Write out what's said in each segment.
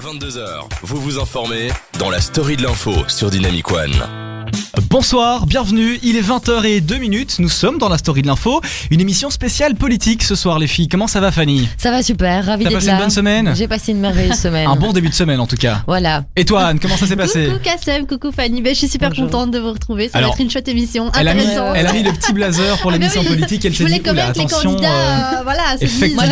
22h, vous vous informez dans la story de l'info sur Dynamic One. Bonsoir, bienvenue, il est 20h02 minutes, nous sommes dans la story de l'info, une émission spéciale politique ce soir les filles. Comment ça va Fanny? Ça va super, ravi T'as d'être passé là. une bonne semaine? J'ai passé une merveilleuse semaine. Un bon début de semaine en tout cas. Voilà. Et toi Anne, comment ça s'est passé? Coucou Kassem, coucou Fanny, ben, je suis super Bonjour. contente de vous retrouver, ça Alors, va être une chouette émission, elle a, mis, elle a mis le petit blazer pour Ah ben l'émission oui, politique, elle s'est dit, oula, que les attention. euh, candidats, euh, voilà, effectivement.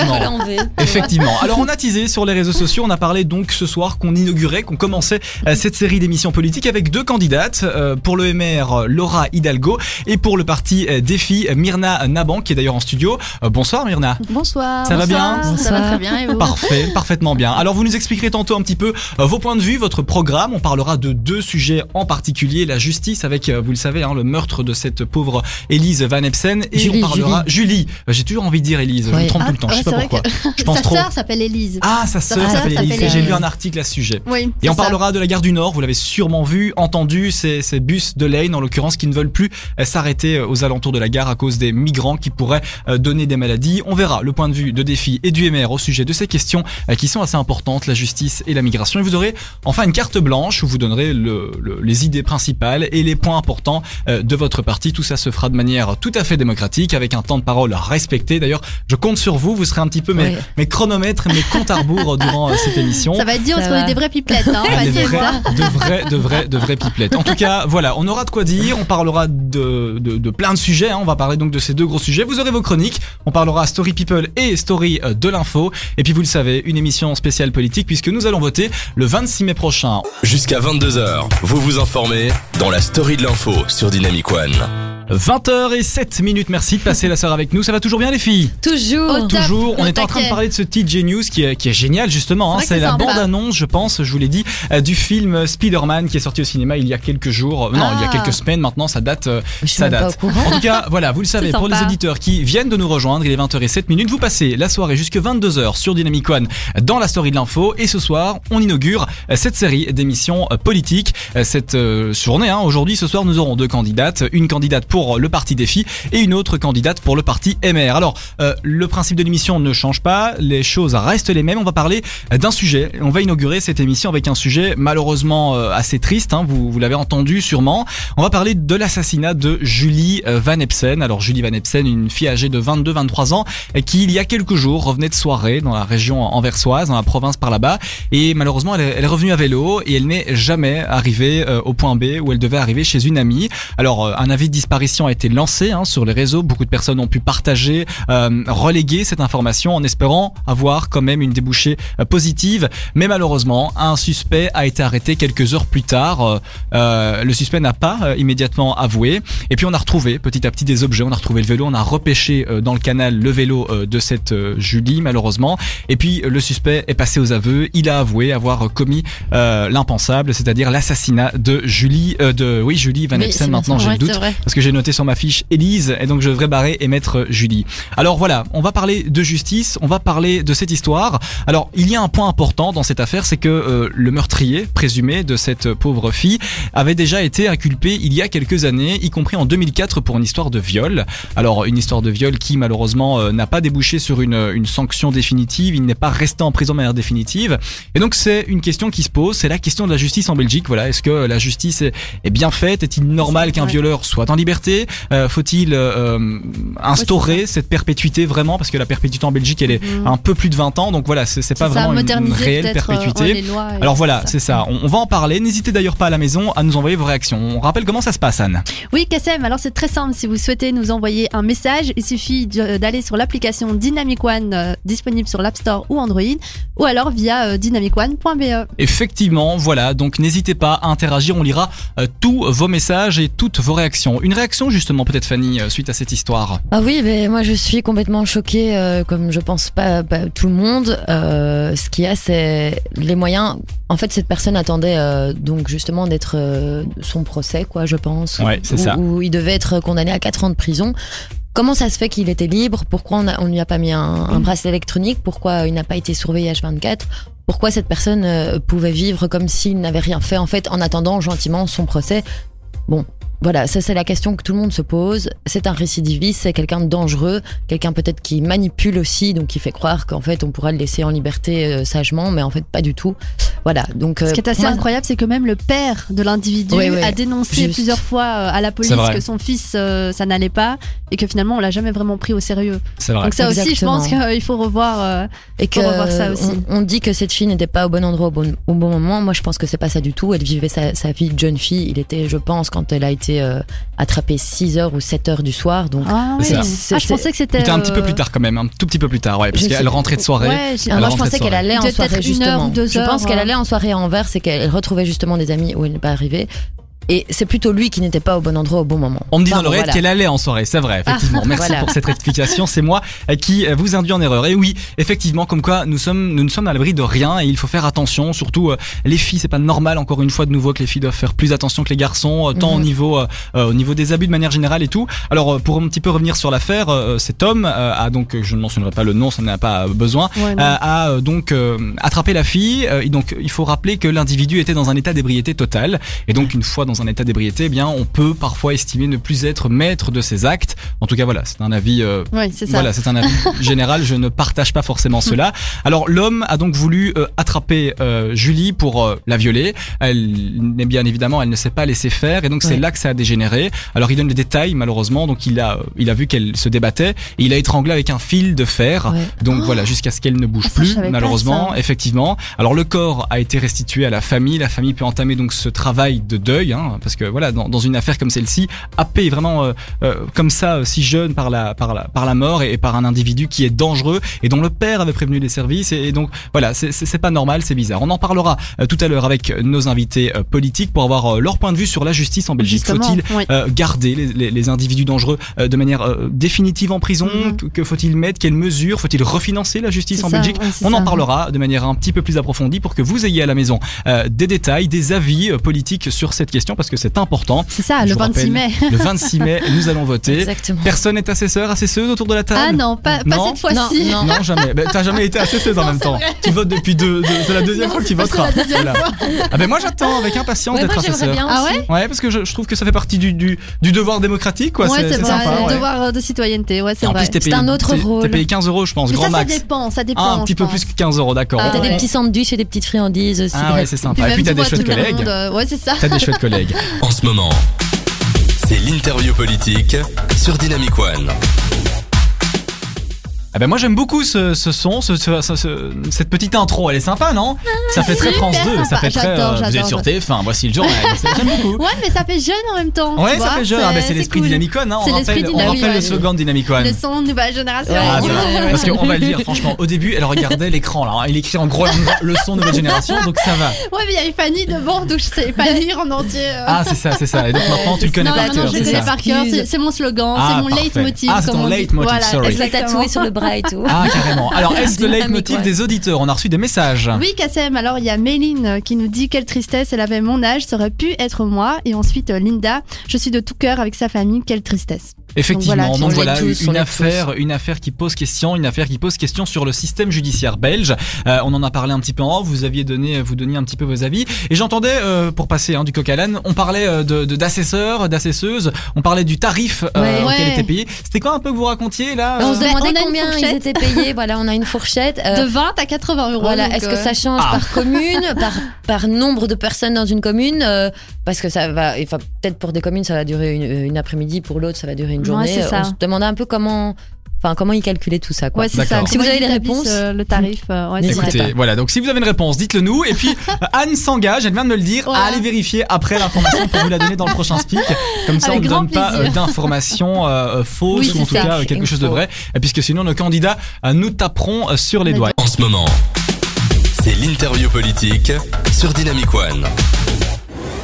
Effectivement. Alors on a teasé sur les réseaux sociaux, on a parlé donc ce soir qu'on inaugurait, qu'on commençait euh, cette série d'émissions politiques avec deux candidates. euh, pour le MR, euh, Laura Hidalgo et pour le parti euh, Défi, Myrna Naban qui est d'ailleurs en studio. Euh, bonsoir Myrna. Bonsoir. Ça va bien bonsoir, Ça va très bien et vous Parfait, parfaitement bien. Alors vous nous expliquerez tantôt un petit peu euh, vos points de vue, votre programme. On parlera de deux sujets en particulier, la justice avec, euh, vous le savez, hein, le meurtre de cette pauvre Élise Van Epsen. Et Julie, on parlera... Julie. Euh, J'ai toujours envie de dire Élise, je me trompe Ah, tout le temps, je ouais, sais pas pourquoi. Je pense Sa trop. sœur s'appelle Élise. Ah, sa sœur s'appelle Élise. J'ai lu un article à ce sujet. Oui. Et on ça. parlera de la gare du Nord, vous l'avez sûrement vu, entendu, ces, ces bus de Lane en l'occurrence qui ne veulent plus euh, s'arrêter euh, aux alentours de la gare à cause des migrants qui pourraient euh, donner des maladies. On verra le point de vue de Défi et du MR au sujet de ces questions qui sont assez importantes, la justice et la migration. Et vous aurez enfin une carte blanche où vous donnerez le- le- les idées principales et les points importants de votre parti. Tout ça se fera de manière tout à fait démocratique avec un temps de parole respecté. D'ailleurs, je compte sur vous, vous serez un petit peu mes, Oui. mes chronomètres, mes comptes à rebours durant cette émission. Ça va être dur parce qu'on est des vraies pipelettes, hein, des vrais, de vrais, de vrais, de vrais pipelettes. En tout cas, voilà, on aura quoi dire. On parlera de, de, de plein de sujets. hein. On va parler donc de ces deux gros sujets. Vous aurez vos chroniques. On parlera Story People et Story euh, de l'info. Et puis vous le savez, une émission spéciale politique puisque nous allons voter le 26 mai prochain. Jusqu'à 22h, vous vous informez dans la story de l'info sur Dynamic One. 20h07 minutes. Merci de passer la soirée avec nous. Ça va toujours bien les filles? Toujours. Au top. Toujours, on était en train de parler de ce TJ News qui est, qui est génial justement. hein. C'est la bande-annonce, je pense, je vous l'ai dit, euh, du film Spider-Man qui est sorti au cinéma il y a quelques jours. Euh, Non, il y a Ah. quelques semaines maintenant, ça date. euh, Je ça pas date. au. En tout cas, voilà, vous le savez, pour les auditeurs qui viennent de nous rejoindre, il est 20h07 minutes, vous passez la soirée jusque 22h sur Dynamic One dans la story de l'info. Et ce soir, on inaugure euh, cette série d'émissions euh, politiques. Euh, Cette euh, journée, hein, aujourd'hui, ce soir, nous aurons deux candidates. Une candidate pour le parti Défi et une autre candidate pour le parti MR. Alors, euh, le principe de l'émission ne change pas, les choses restent les mêmes. On va parler d'un sujet. On va inaugurer cette émission avec un sujet malheureusement euh, assez triste, hein, vous, vous l'avez entendu sûrement. On va parler de l'assassinat de Julie euh, Van Epsen. Alors Julie Van Epsen, une fille âgée de 22-23 ans, euh, qui il y a quelques jours revenait de soirée dans la région anversoise, dans la province par là-bas, et malheureusement elle elle est revenue à vélo et elle n'est jamais arrivée euh, au point B où elle devait arriver chez une amie. Alors un avis de disparition a été lancé hein, sur les réseaux, beaucoup de personnes ont pu partager, euh, reléguer cette information en espérant avoir quand même une débouchée euh, positive, mais malheureusement un suspect a été arrêté quelques heures plus tard. Euh, le suspect n'a pas immédiatement avoué. Et puis on a retrouvé petit à petit des objets. On a retrouvé le vélo, on a repêché dans le canal le vélo de cette Julie malheureusement. Et puis le suspect est passé aux aveux. Il a avoué avoir commis l'impensable, c'est-à-dire l'assassinat de Julie, de oui Julie Van Oui, Epsen. c'est bien Maintenant j'ai le doute parce que j'ai noté sur ma fiche Élise et donc je devrais barrer et mettre euh, Julie. Alors voilà, on va parler de justice, on va parler de cette histoire. Alors il y a un point important dans cette affaire, c'est que euh, le meurtrier présumé de cette pauvre fille avait déjà été inculpé il y a quelques années, y compris en 2004 pour une histoire de viol. Alors une histoire de viol qui malheureusement euh, n'a pas débouché sur une, une sanction définitive, il n'est pas resté en prison de manière définitive. Et donc c'est une question qui se pose, c'est la question de la justice en Belgique. Voilà, est-ce que la justice est, est bien faite? Est-il normal qu'un violeur soit en liberté? Euh, Faut-il euh, instaurer cette perpétuité vraiment? Parce que la perpétuité en Belgique, elle est Mhm. un peu plus de 20 ans, donc voilà, c'est pas ça, vraiment une- réelle euh, perpétuité. ouais, Alors voilà, c'est ça. On, on va en parler. N'hésitez d'ailleurs pas à la maison à nous envoyer vos réactions. On rappelle comment ça se passe, Anne. Oui, Kassem, alors c'est très simple. Si vous souhaitez nous envoyer un message, il suffit d'aller sur l'application Dynamic One euh, disponible sur l'App Store ou Android, ou alors via euh, dynamicone.be. Effectivement, voilà. Donc n'hésitez pas à interagir. On lira euh, tous vos messages et toutes vos réactions. Une réaction justement, peut-être Fanny, euh, suite à cette histoire? Ah oui, mais moi je suis complètement choquée, euh, comme je pense pas, pas tout le monde. Euh, ce qu'il y a, c'est les moyens. En fait, cette personne attendait euh, donc justement d'être son procès, quoi, je pense. Ouais, c'est ça. Où il devait être condamné à 4 ans de prison. Comment ça se fait qu'il était libre? Pourquoi on, on lui a pas mis un, un bracelet électronique? Pourquoi il n'a pas été surveillé H24 Pourquoi cette personne pouvait vivre comme s'il n'avait rien fait en fait en attendant gentiment son procès? Bon, voilà, ça c'est la question que tout le monde se pose. C'est un récidiviste, c'est quelqu'un de dangereux, quelqu'un peut-être qui manipule aussi, donc qui fait croire qu'en fait on pourra le laisser en liberté euh, sagement, mais en fait pas du tout. Voilà, donc Ce qui est euh, assez moi- incroyable, c'est que même le père de l'individu Oui, oui, a dénoncé juste. plusieurs fois euh, à la police que son fils euh, ça n'allait pas et que finalement on l'a jamais vraiment pris au sérieux. C'est vrai. Donc ça aussi, je pense qu'il faut revoir. euh, et que revoir ça aussi. On, on dit que cette fille n'était pas au bon endroit au bon, au bon moment. Moi, je pense que c'est pas ça du tout. Elle vivait sa, sa vie de jeune fille. Il était, je pense, quand elle a été euh, attrapée 6 heures ou 7 heures du soir. Donc, Ah, C'est oui. ça. Ah, je pensais que c'était. C'était un petit peu euh, plus tard quand même, un tout petit peu plus tard, ouais, parce qu'elle rentrait de soirée. Ouais, j'ai- Elle moi, je pensais qu'elle allait en Peut-être soirée une heure justement. ou deux je pense qu'elle allait en soirée à Anvers et qu'elle retrouvait justement des amis où elle n'est pas arrivée. Et c'est plutôt lui qui n'était pas au bon endroit au bon moment. On me dit dans l'oreille voilà. qu'elle allait en soirée, c'est vrai, effectivement. Merci Voilà. pour cette rectification, c'est moi qui vous induis en erreur. Et oui, effectivement, comme quoi nous sommes, nous ne sommes à l'abri de rien et il faut faire attention, surtout euh, les filles, c'est pas normal encore une fois de nouveau que les filles doivent faire plus attention que les garçons, euh, tant au Mhm. niveau, euh, euh, au niveau des abus de manière générale et tout. Alors pour un petit peu revenir sur l'affaire, cet homme a donc, je ne mentionnerai pas le nom, ça n'a pas besoin, Ouais, a donc euh, attrapé la fille. et donc il faut rappeler que l'individu était dans un état d'ébriété totale. Et donc une fois dans un état d'ébriété, eh bien on peut parfois estimer ne plus être maître de ses actes. En tout cas voilà, c'est un avis. euh, Ouais, c'est ça. voilà, c'est un avis général. Je ne partage pas forcément cela. Alors l'homme a donc voulu euh, attraper euh, Julie pour euh, la violer. Elle, bien évidemment, elle ne s'est pas laissée faire, et donc c'est là que ça a dégénéré. Alors il donne les détails malheureusement. Donc il a, euh, il a vu qu'elle se débattait et il a étranglé avec un fil de fer. Donc voilà, jusqu'à ce qu'elle ne bouge Ah, plus, malheureusement, effectivement. Alors le corps a été restitué à la famille. La famille peut entamer donc ce travail de deuil, hein, parce que voilà, dans, dans une affaire comme celle-ci, happé vraiment euh, euh, comme ça, euh, si jeune par la par la par la mort et, et par un individu qui est dangereux et dont le père avait prévenu les services. Et, et donc voilà, c'est- pas normal, c'est bizarre. On en parlera euh, tout à l'heure avec nos invités euh, politiques pour avoir leur point de vue sur la justice en Belgique. Faut-il oui. euh, garder les, les- les individus dangereux euh, de manière euh, définitive en prison? Mhm. Que, que faut-il mettre? Quelles mesures Faut-il refinancer la justice en ça, Belgique? ouais, On en parlera de manière un petit peu plus approfondie pour que vous ayez à la maison euh, des détails, des avis euh, politiques sur cette question parce que c'est important. C'est ça, Je le vous 26 rappelle, mai. Le 26 mai, nous allons voter. Exactement. Personne n'est assesseur, assesseuse autour de la table? Ah non, pas, pas Non? cette fois-ci. Non, Non, jamais. Ben, t'as jamais été assesseuse en Non, même temps. vrai. Tu votes depuis deux, deux- c'est la deuxième Non, fois que tu voteras. Voilà. Ah ben moi j'attends avec impatience Ouais, d'être assesseur. bien Ah ouais? Ouais, parce que je, je trouve que ça fait partie du, du, du devoir démocratique, quoi. Ouais, c'est sympa. le devoir de citoyenneté, ouais, c'est vrai. C'est un autre rôle. T'es payé 15 euros, je pense, grand ça, ça max. dépend, ça dépend. Ah, un petit peu plus que 15 euros, d'accord. Et Ah t'as des petits sandwichs et des petites friandises aussi. Ah ouais, c'est sympa. Et puis t'as des chouettes collègues. euh, Ouais, c'est ça. T'as des chouettes collègues. En ce moment, c'est l'interview politique sur Dynamic One. Ah ben moi j'aime beaucoup ce, ce son, ce, ce- ce- ce- cette petite intro, elle est sympa, non? Ça fait très France 2, ça fait très. J'adore, vous êtes sur TF1, voici le journal. J'aime beaucoup. Ouais, mais ça fait jeune en même temps. Ouais, ça vois, fait jeune. Ah ben c'est l'esprit cool. Dynamic One, hein. C'est On l'esprit rappelle, on rappelle le slogan de Dynamic One. Le son de nouvelle génération. Ah, Ouais, ouais. Parce qu'on va le dire, franchement, au début, elle regardait l'écran là, hein. il écrit en gros le son nouvelle génération, donc ça va. Ouais, mais il y avait Fanny devant, donc je savais pas lire en entier. euh. Ah, c'est ça, c'est ça. Et donc maintenant, tu le connais par cœur, je le c'est connais par cœur. C'est mon slogan, Ah, c'est mon leitmotiv. Ah, c'est ton leitmotiv, Voilà, sorry. Elle l'a exactement. tatoué sur le bras et tout. Ah, carrément. Alors, est-ce le leitmotiv ouais. des auditeurs On a reçu des messages. Oui, Kassem, alors il y a Méline euh, qui nous dit quelle tristesse, elle avait mon âge, ça aurait pu être moi. Et ensuite euh, Linda, je suis de tout cœur avec sa famille, quelle tristesse. Effectivement, Donc donc voilà, tous, une affaire, une affaire qui pose question, une affaire qui pose question sur le système judiciaire belge. Euh, on en a parlé un petit peu en off, vous aviez donné, vous donniez un petit peu vos avis, et j'entendais, euh, pour passer hein, du coq à l'âne, on parlait euh, de d'assesseurs, d'assesseuses, on parlait du tarif euh, Ouais. auquel Ouais. était payé. C'était quoi un peu que vous racontiez là On euh se demandait on a une combien ils fourchette. étaient payés. Voilà, on a une fourchette. Euh, De 20 à 80 euros. Voilà, est-ce que euh, ça change Ah. par commune, par, par nombre de personnes dans une commune euh, Parce que ça va, enfin, peut-être pour des communes, ça va durer une, une après-midi, pour l'autre, ça va durer une journée. c'est ça. On se demandait un peu comment, enfin, comment ils calculaient tout ça, quoi. Ouais, c'est ça. Si vous avez établissent, réponses, euh, le tarif, euh, ouais. Écoutez, pas. voilà, donc si vous avez une réponse, dites-le nous. Et puis, euh, Anne s'engage, elle vient de me le dire, Voilà. à aller vérifier après l'information pour vous la donner dans le prochain speak. Comme ça, Avec on ne donne pas euh, d'informations euh, euh, fausses Oui, ou en tout ça. cas euh, quelque chose de vrai, euh, puisque sinon nos candidats euh, nous taperont euh, sur les doigts. En ce moment, c'est l'interview politique sur Dynamic One.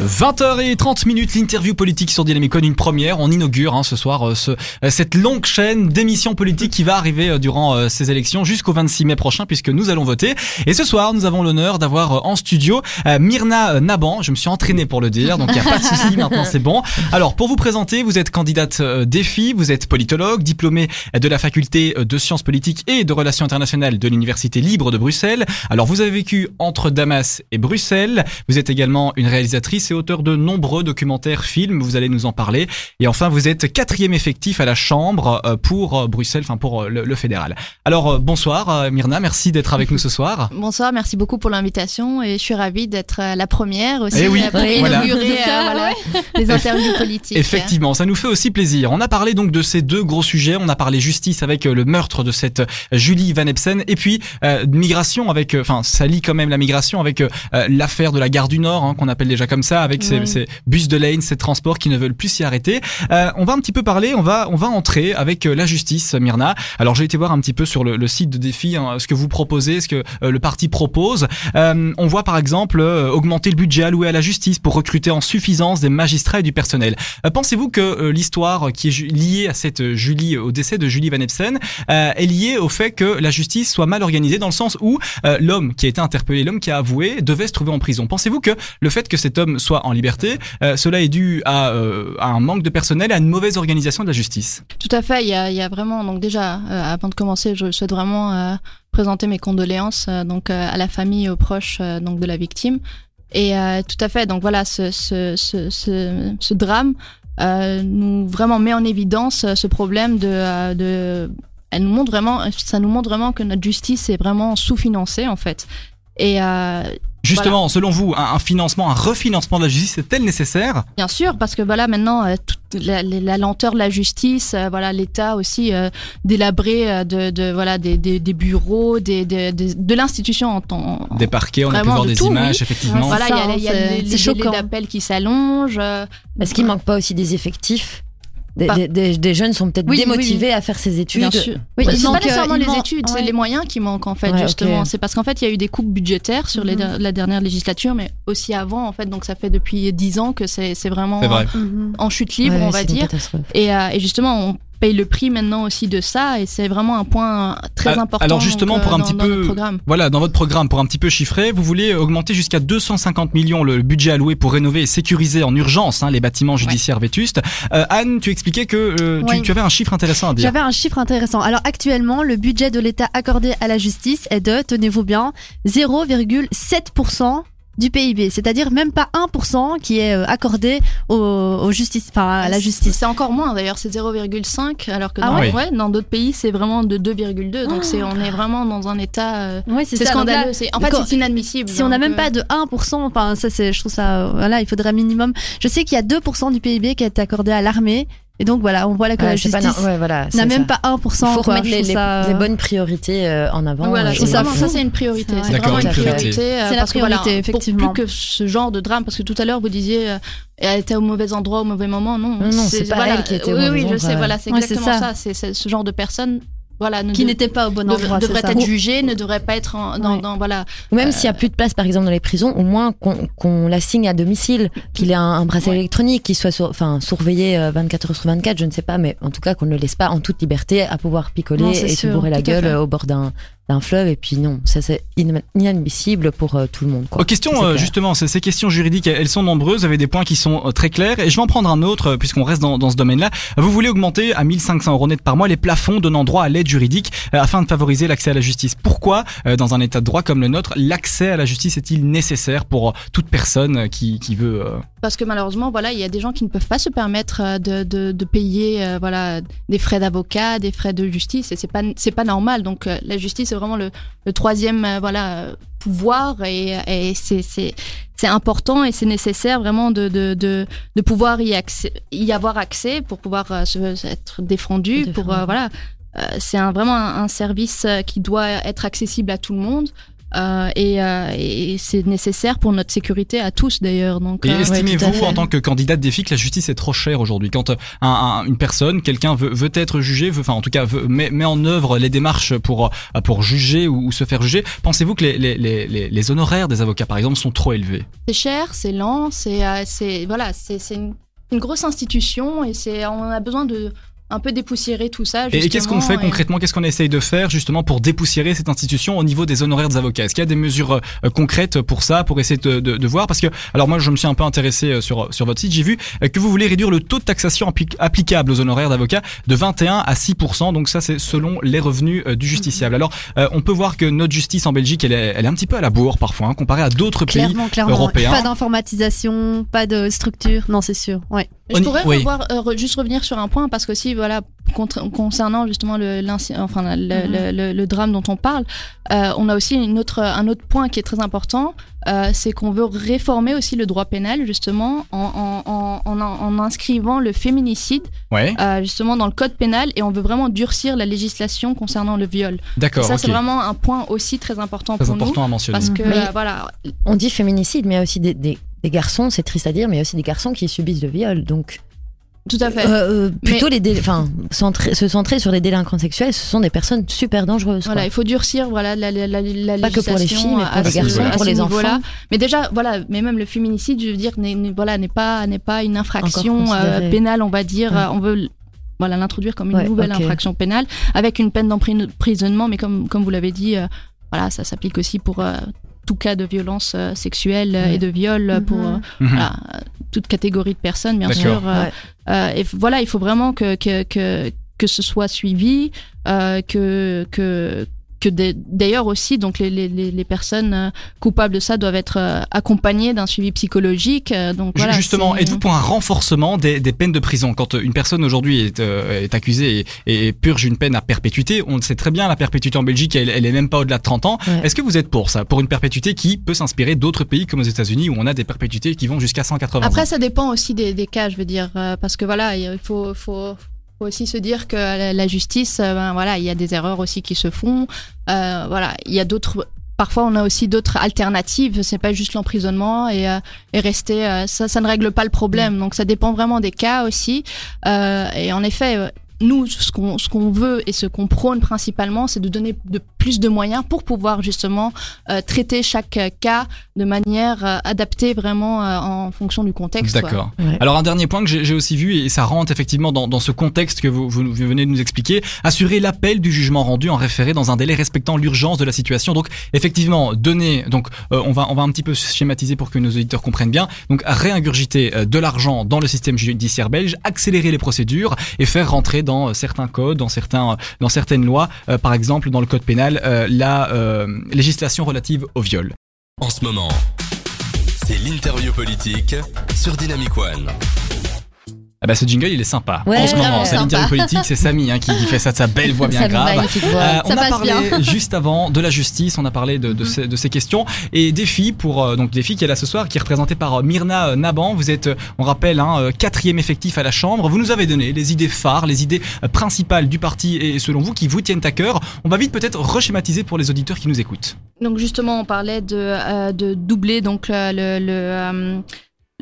20h30 minutes, l'interview politique sur Dynamic One, une première. On inaugure hein, ce soir euh, ce, euh, cette longue chaîne d'émissions politiques qui va arriver euh, durant ces élections jusqu'au 26 mai prochain puisque nous allons voter. Et ce soir, nous avons l'honneur d'avoir en studio Myrna Naban. Je me suis entraîné pour le dire, donc il n'y a pas de souci, maintenant c'est bon. Alors, pour vous présenter, vous êtes candidate défi, vous êtes politologue, diplômée de la faculté de sciences politiques et de relations internationales de l'Université libre de Bruxelles. Alors, vous avez vécu entre Damas et Bruxelles. Vous êtes également une réalisatrice et auteur de nombreux documentaires, films. Vous allez nous en parler. Et enfin, vous êtes quatrième effectif à la Chambre euh, pour euh, Bruxelles, enfin pour euh, le, le fédéral. Alors, bonsoir Myrna, merci d'être avec nous ce soir. Bonsoir, merci beaucoup pour l'invitation et je suis ravie d'être la première aussi Eh oui, pour oui, voilà. inaugurer C'est ça, voilà, les interviews politiques. Effectivement, ça nous fait aussi plaisir. On a parlé donc de ces deux gros sujets. On a parlé justice avec le meurtre de cette Julie Van Epsen et puis euh, migration avec, enfin, ça lie quand même la migration avec euh, l'affaire de la gare du Nord, hein, qu'on appelle déjà comme ça, avec ces, bus de lane, ces transports qui ne veulent plus s'y arrêter. Euh, on va un petit peu parler, on va, on va entrer avec euh, la justice, Myrna. Alors j'ai été voir un petit peu sur le, le site de défi hein, ce que vous proposez, ce que euh, le parti propose. Euh, on voit par exemple augmenter le budget alloué à la justice pour recruter en suffisance des magistrats et du personnel. Pensez-vous que l'histoire qui est liée à cette Julie, au décès de Julie Van Epsen, est liée au fait que la justice soit mal organisée dans le sens où l'homme qui a été interpellé, l'homme qui a avoué, devait se trouver en prison. Pensez-vous que le fait que cet homme soit en liberté, euh, cela est dû à, euh, à un manque de personnel, à une mauvaise organisation de la justice Tout à fait, il y a, vraiment, donc déjà, euh, avant de commencer, je souhaite vraiment présenter mes condoléances donc à la famille et aux proches donc de la victime. Et tout à fait, donc voilà, ce, drame nous vraiment met en évidence ce problème de, elle nous montre vraiment, ça nous montre vraiment que notre justice est vraiment sous-financée en fait. Et Justement, selon vous, un, un financement, un refinancement de la justice est-elle nécessaire? Bien sûr, parce que voilà, maintenant, euh, toute la, la- la lenteur de la justice, euh, voilà, l'État aussi euh, délabré euh, de, de voilà des, des, des bureaux, des, des- des- de l'institution en temps. Des parquets, on a pu voir de des tout, images, oui. effectivement. Voilà, il y a, y a c'est- les, les délais d'appel qui s'allongent. euh, Est-ce qu'il manque pas aussi des effectifs? Des, des, des- des jeunes sont peut-être Oui, oui, démotivés à faire ces études. Bien sûr. Oui, Ouais, il c'est manque, pas nécessairement euh, il les études, c'est les moyens qui manquent en fait Ouais, justement. C'est parce qu'en fait il y a eu des coupes budgétaires sur les Mhm. la dernière législature, mais aussi avant en fait. Donc ça fait depuis dix ans que c'est c'est vraiment vrai. En chute libre, Ouais, on va c'est une dire. catastrophe. Et, euh, et justement, on paye le prix maintenant aussi de ça, et c'est vraiment un point très Ah, important. alors justement, donc, pour un dans- petit dans peu-. Voilà, dans votre programme, pour un petit peu chiffrer, vous voulez augmenter jusqu'à 250 millions le budget alloué pour rénover et sécuriser en urgence hein, les bâtiments judiciaires vétustes. Euh, Anne, tu expliquais que euh, tu, tu avais un chiffre intéressant à dire. J'avais un chiffre intéressant. Alors actuellement, le budget de l'État accordé à la justice est de, tenez-vous bien, 0,7% du PIB, c'est-à-dire même pas 1% qui est euh, accordé au, au justice, enfin à la justice. C'est encore moins d'ailleurs, c'est 0,5 alors que Ah dans, ouais ouais, dans d'autres pays c'est vraiment de 2,2 donc c'est on est vraiment dans un état euh, Oui, c'est scandaleux, c'est en fait c'est inadmissible. Si on n'a même euh, pas de 1%, enfin ça c'est, je trouve ça, euh, voilà, il faudrait minimum. Je sais qu'il y a 2% du PIB qui est accordé à l'armée, et donc voilà, on voit là que Ouais, la justice na- ouais, voilà, n'a c'est même ça. pas 1%. Il faut quoi. remettre Je les, trouve les- ça- les bonnes priorités euh, en avant. Voilà, euh, c'est ça, ça c'est une priorité, C'est c'est vrai. vraiment une priorité. priorité. euh, C'est la parce que voilà, priorité, pour effectivement. plus que ce genre de drame, parce que tout à l'heure vous disiez euh, elle était au mauvais endroit au mauvais moment, non. Non, c'est pas voilà, elle qui était au Oui, mauvais oui, je endroit. sais, voilà, c'est Ouais, exactement ça. c'est ce genre de personne, voilà, ne qui n'était pas au bon endroit. devrait être jugé, ne devrait pas être en- dans, Ouais. dans- voilà. Ou même s'il y a plus de place, par exemple, dans les prisons, au moins qu'on qu'on l'assigne à domicile, qu'il ait un, un bracelet Ouais. électronique, qu'il soit sur- enfin, surveillé euh, 24 heures sur 24, je ne sais pas, mais en tout cas qu'on ne le laisse pas en toute liberté à pouvoir picoler Non, et se bourrer la gueule euh, au bord d'un d'un fleuve. Et puis non, ça c'est in- inadmissible pour euh, tout le monde. Quoi. Aux questions, euh, justement, ces, ces questions juridiques, elles sont nombreuses, vous avez des points qui sont euh, très clairs, et je vais en prendre un autre, euh, puisqu'on reste dans, dans ce domaine-là. Vous voulez augmenter à 1500 euros net par mois les plafonds donnant droit à l'aide juridique, afin de favoriser l'accès à la justice. Pourquoi, euh, dans un état de droit comme le nôtre, l'accès à la justice est-il nécessaire pour toute personne qui, qui veut... Parce que malheureusement, voilà, il y a des gens qui ne peuvent pas se permettre euh, de, de, de payer euh, voilà, des frais d'avocat, des frais de justice, et c'est pas, c'est pas normal. Donc euh, la justice, c'est vraiment le, le troisième euh, voilà, pouvoir, et, et c'est, c'est, c'est important et c'est nécessaire vraiment de, de, de, de pouvoir y, accès, y avoir accès pour pouvoir euh, se, être défendu. Défendu. Pour, euh, voilà, Euh, c'est un, vraiment un, un service qui doit être accessible à tout le monde. Euh, et, euh, et c'est nécessaire pour notre sécurité à tous d'ailleurs. Donc, Et euh, estimez-vous, en tant que candidat de défi, que la justice est trop chère aujourd'hui Quand un- un- une personne, quelqu'un veut, veut être jugé, veut, enfin en tout cas veut, met, met en œuvre les démarches pour, pour juger ou, ou se faire juger, pensez-vous que les, les, les, les- les honoraires des avocats, par exemple, sont trop élevés? C'est cher, c'est lent, c'est c'est voilà, c'est une, une grosse institution et c'est on a besoin de un peu dépoussiérer tout ça. Et, et qu'est-ce qu'on fait concrètement? Qu'est-ce qu'on essaye de faire justement pour dépoussiérer cette institution au niveau des honoraires des avocats? Est-ce qu'il y a des mesures euh, concrètes pour ça, pour essayer de, de- de voir? Parce que, alors moi, je me suis un peu intéressé euh, sur sur votre site. J'ai vu euh, que vous voulez réduire le taux de taxation appli- applicable aux honoraires d'avocats de 21 à 6 Donc ça, c'est selon les revenus du justiciable. Alors, euh, on peut voir que notre justice en Belgique, elle est, elle est un petit peu à la bourre parfois, hein, comparée à d'autres pays. Clairement, clairement. européens. Pas d'informatisation, pas de structure. Non, c'est sûr. Ouais. Je pourrais Oui. revoir, euh, re- juste revenir sur un point parce que aussi voilà concernant justement le, enfin, le, Mhm. le- le- le drame dont on parle, euh, on a aussi une autre, un autre point qui est très important, euh, c'est qu'on veut réformer aussi le droit pénal justement en, en, en, en, en inscrivant le féminicide Ouais, euh, justement dans le code pénal et on veut vraiment durcir la législation concernant le viol. D'accord. ça c'est vraiment un point aussi très important Très pour important à mentionner. parce que Mais- euh, voilà On dit féminicide, mais il y a aussi des, des- des garçons, c'est triste à dire, mais il y a aussi des garçons qui subissent le viol. Donc, tout à fait. euh, euh, plutôt les dé- enfin, centrer- se centrer sur les délinquants sexuels, ce sont des personnes super dangereuses. Voilà, quoi. il faut durcir voilà la, la, la, la Pas que pour les législation filles, mais pour à les garçons, pour les enfants. Mais déjà, voilà, mais même le féminicide, je veux dire, n'est voilà, n'est pas n'est pas une infraction euh, pénale, on va dire. Ouais. On veut voilà l'introduire comme une Ouais, nouvelle infraction pénale avec une peine d'emprisonnement, mais comme comme vous l'avez dit, euh, voilà, ça s'applique aussi pour euh, tout cas de violence sexuelle Ouais. et de viol pour voilà, euh, toute catégorie de personnes, bien sûr. euh, Ouais. Euh, et voilà, il faut vraiment que, que, que, que ce soit suivi, euh, que, que, que d'ailleurs aussi, donc les, les, les personnes euh, coupables de ça doivent être euh, accompagnées d'un suivi psychologique. euh, donc voilà, Justement, êtes-vous pour un renforcement des, des peines de prison? Quand une personne aujourd'hui est, euh, est accusée et, et purge une peine à perpétuité, on le sait très bien, la perpétuité en Belgique, elle, elle est même pas au-delà de 30 ans. Ouais. Est-ce que vous êtes pour ça? Pour une perpétuité qui peut s'inspirer d'autres pays comme aux États-Unis où on a des perpétuités qui vont jusqu'à 180 Après, ans? Ça dépend aussi des, des cas, je veux dire, parce que voilà, il faut, faut, faut aussi se dire que la, la justice, euh, ben, voilà, il y a des erreurs aussi qui se font. Euh, voilà, il y a d'autres. Parfois, on a aussi d'autres alternatives. C'est pas juste l'emprisonnement et, euh, et rester. ça, ça ne règle pas le problème. Donc, ça dépend vraiment des cas aussi. Et en effet. Nous, ce qu'on ce qu'on veut et ce qu'on prône principalement, c'est de donner de plus de moyens pour pouvoir justement euh, traiter chaque euh, cas de manière euh, adaptée vraiment euh, en fonction du contexte. D'accord. Ouais. Alors un dernier point que j'ai aussi vu et ça rentre effectivement dans, dans ce contexte que vous, vous venez de nous expliquer, assurer l'appel du jugement rendu en référé dans un délai respectant l'urgence de la situation. Donc effectivement donner, donc euh, on va on va un petit peu schématiser pour que nos auditeurs comprennent bien. Donc réingurgiter euh, de l'argent dans le système judiciaire belge, accélérer les procédures et faire rentrer dans euh, certains codes, dans certains dans certaines lois, euh, par exemple dans le code pénal, euh, la euh, législation relative au viol. En ce moment, c'est l'interview politique sur Dynamic One. Ah bah ce jingle il est sympa. Ouais, en ce moment, sympa. l'interview politique, c'est Samy hein, qui, qui fait ça de sa belle voix bien Ça grave. voix. Euh, on Ça a parlé bien. juste avant de la justice, on a parlé de, de, ces, de ces questions et des filles pour euh, donc des filles qui est là ce soir, qui est représentée par euh, Myrna euh, Naban. Vous êtes, on rappelle, hein, quatrième effectif à la Chambre. Vous nous avez donné les idées phares, les idées principales du parti et selon vous qui vous tiennent à cœur. On va vite peut-être reschématiser pour les auditeurs qui nous écoutent. Donc justement, on parlait de, euh, de doubler donc le le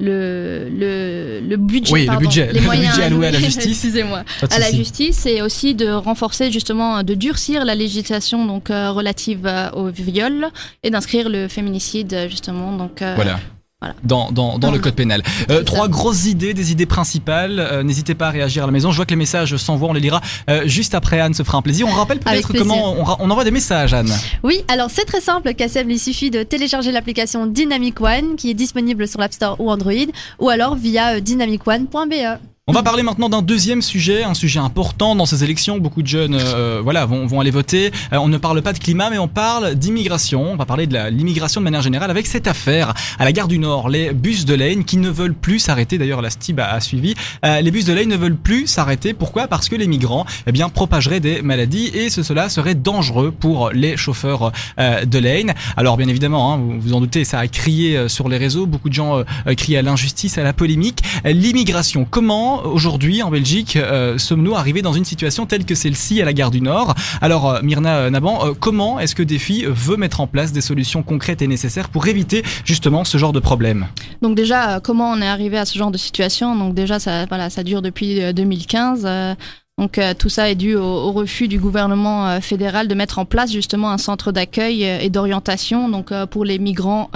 le, le, budget, Oui, le budget, les le moyens budget alloué à la justice. Excusez-moi, à la justice et aussi de renforcer justement, de durcir la législation donc euh, relative euh, au viol et d'inscrire le féminicide justement. Donc euh, Voilà. Voilà. Dans, dans, dans le code pénal. Euh, trois grosses idées, des idées principales. Euh, N'hésitez pas à réagir à la maison. Je vois que les messages s'envoient, on les lira euh, juste après. Anne se fera un plaisir. On rappelle peut-être comment on envoie des messages, Anne. Oui, alors c'est très simple, Kassem, il suffit de télécharger l'application Dynamic One qui est disponible sur l'App Store ou Android ou alors via euh, dynamicone.be. On va parler maintenant d'un deuxième sujet, un sujet important dans ces élections. Beaucoup de jeunes, euh, voilà, vont, vont aller voter. Euh, on ne parle pas de climat, mais on parle d'immigration. On va parler de l'immigration de manière générale avec cette affaire à la gare du Nord. Les bus de Lane qui ne veulent plus s'arrêter. D'ailleurs, la STIB a, suivi. Euh, les bus de Lane ne veulent plus s'arrêter. Pourquoi? Parce que les migrants, eh bien, propageraient des maladies et ce, cela serait dangereux pour les chauffeurs euh, de Lane. Alors, bien évidemment, hein, vous vous en doutez, ça a crié euh, sur les réseaux. Beaucoup de gens euh, euh, crient à l'injustice, à la polémique. Euh, L'immigration, comment aujourd'hui en Belgique euh, sommes-nous arrivés dans une situation telle que celle-ci à la gare du Nord Alors euh, Myrna euh, Naban, comment est-ce que Défi veut mettre en place des solutions concrètes et nécessaires pour éviter justement ce genre de problème Donc déjà, comment on est arrivé à ce genre de situation Donc déjà, ça, voilà, ça dure depuis euh, 2015. euh, donc tout ça est dû au, refus du gouvernement fédéral de mettre en place justement un centre d'accueil et d'orientation donc pour les migrants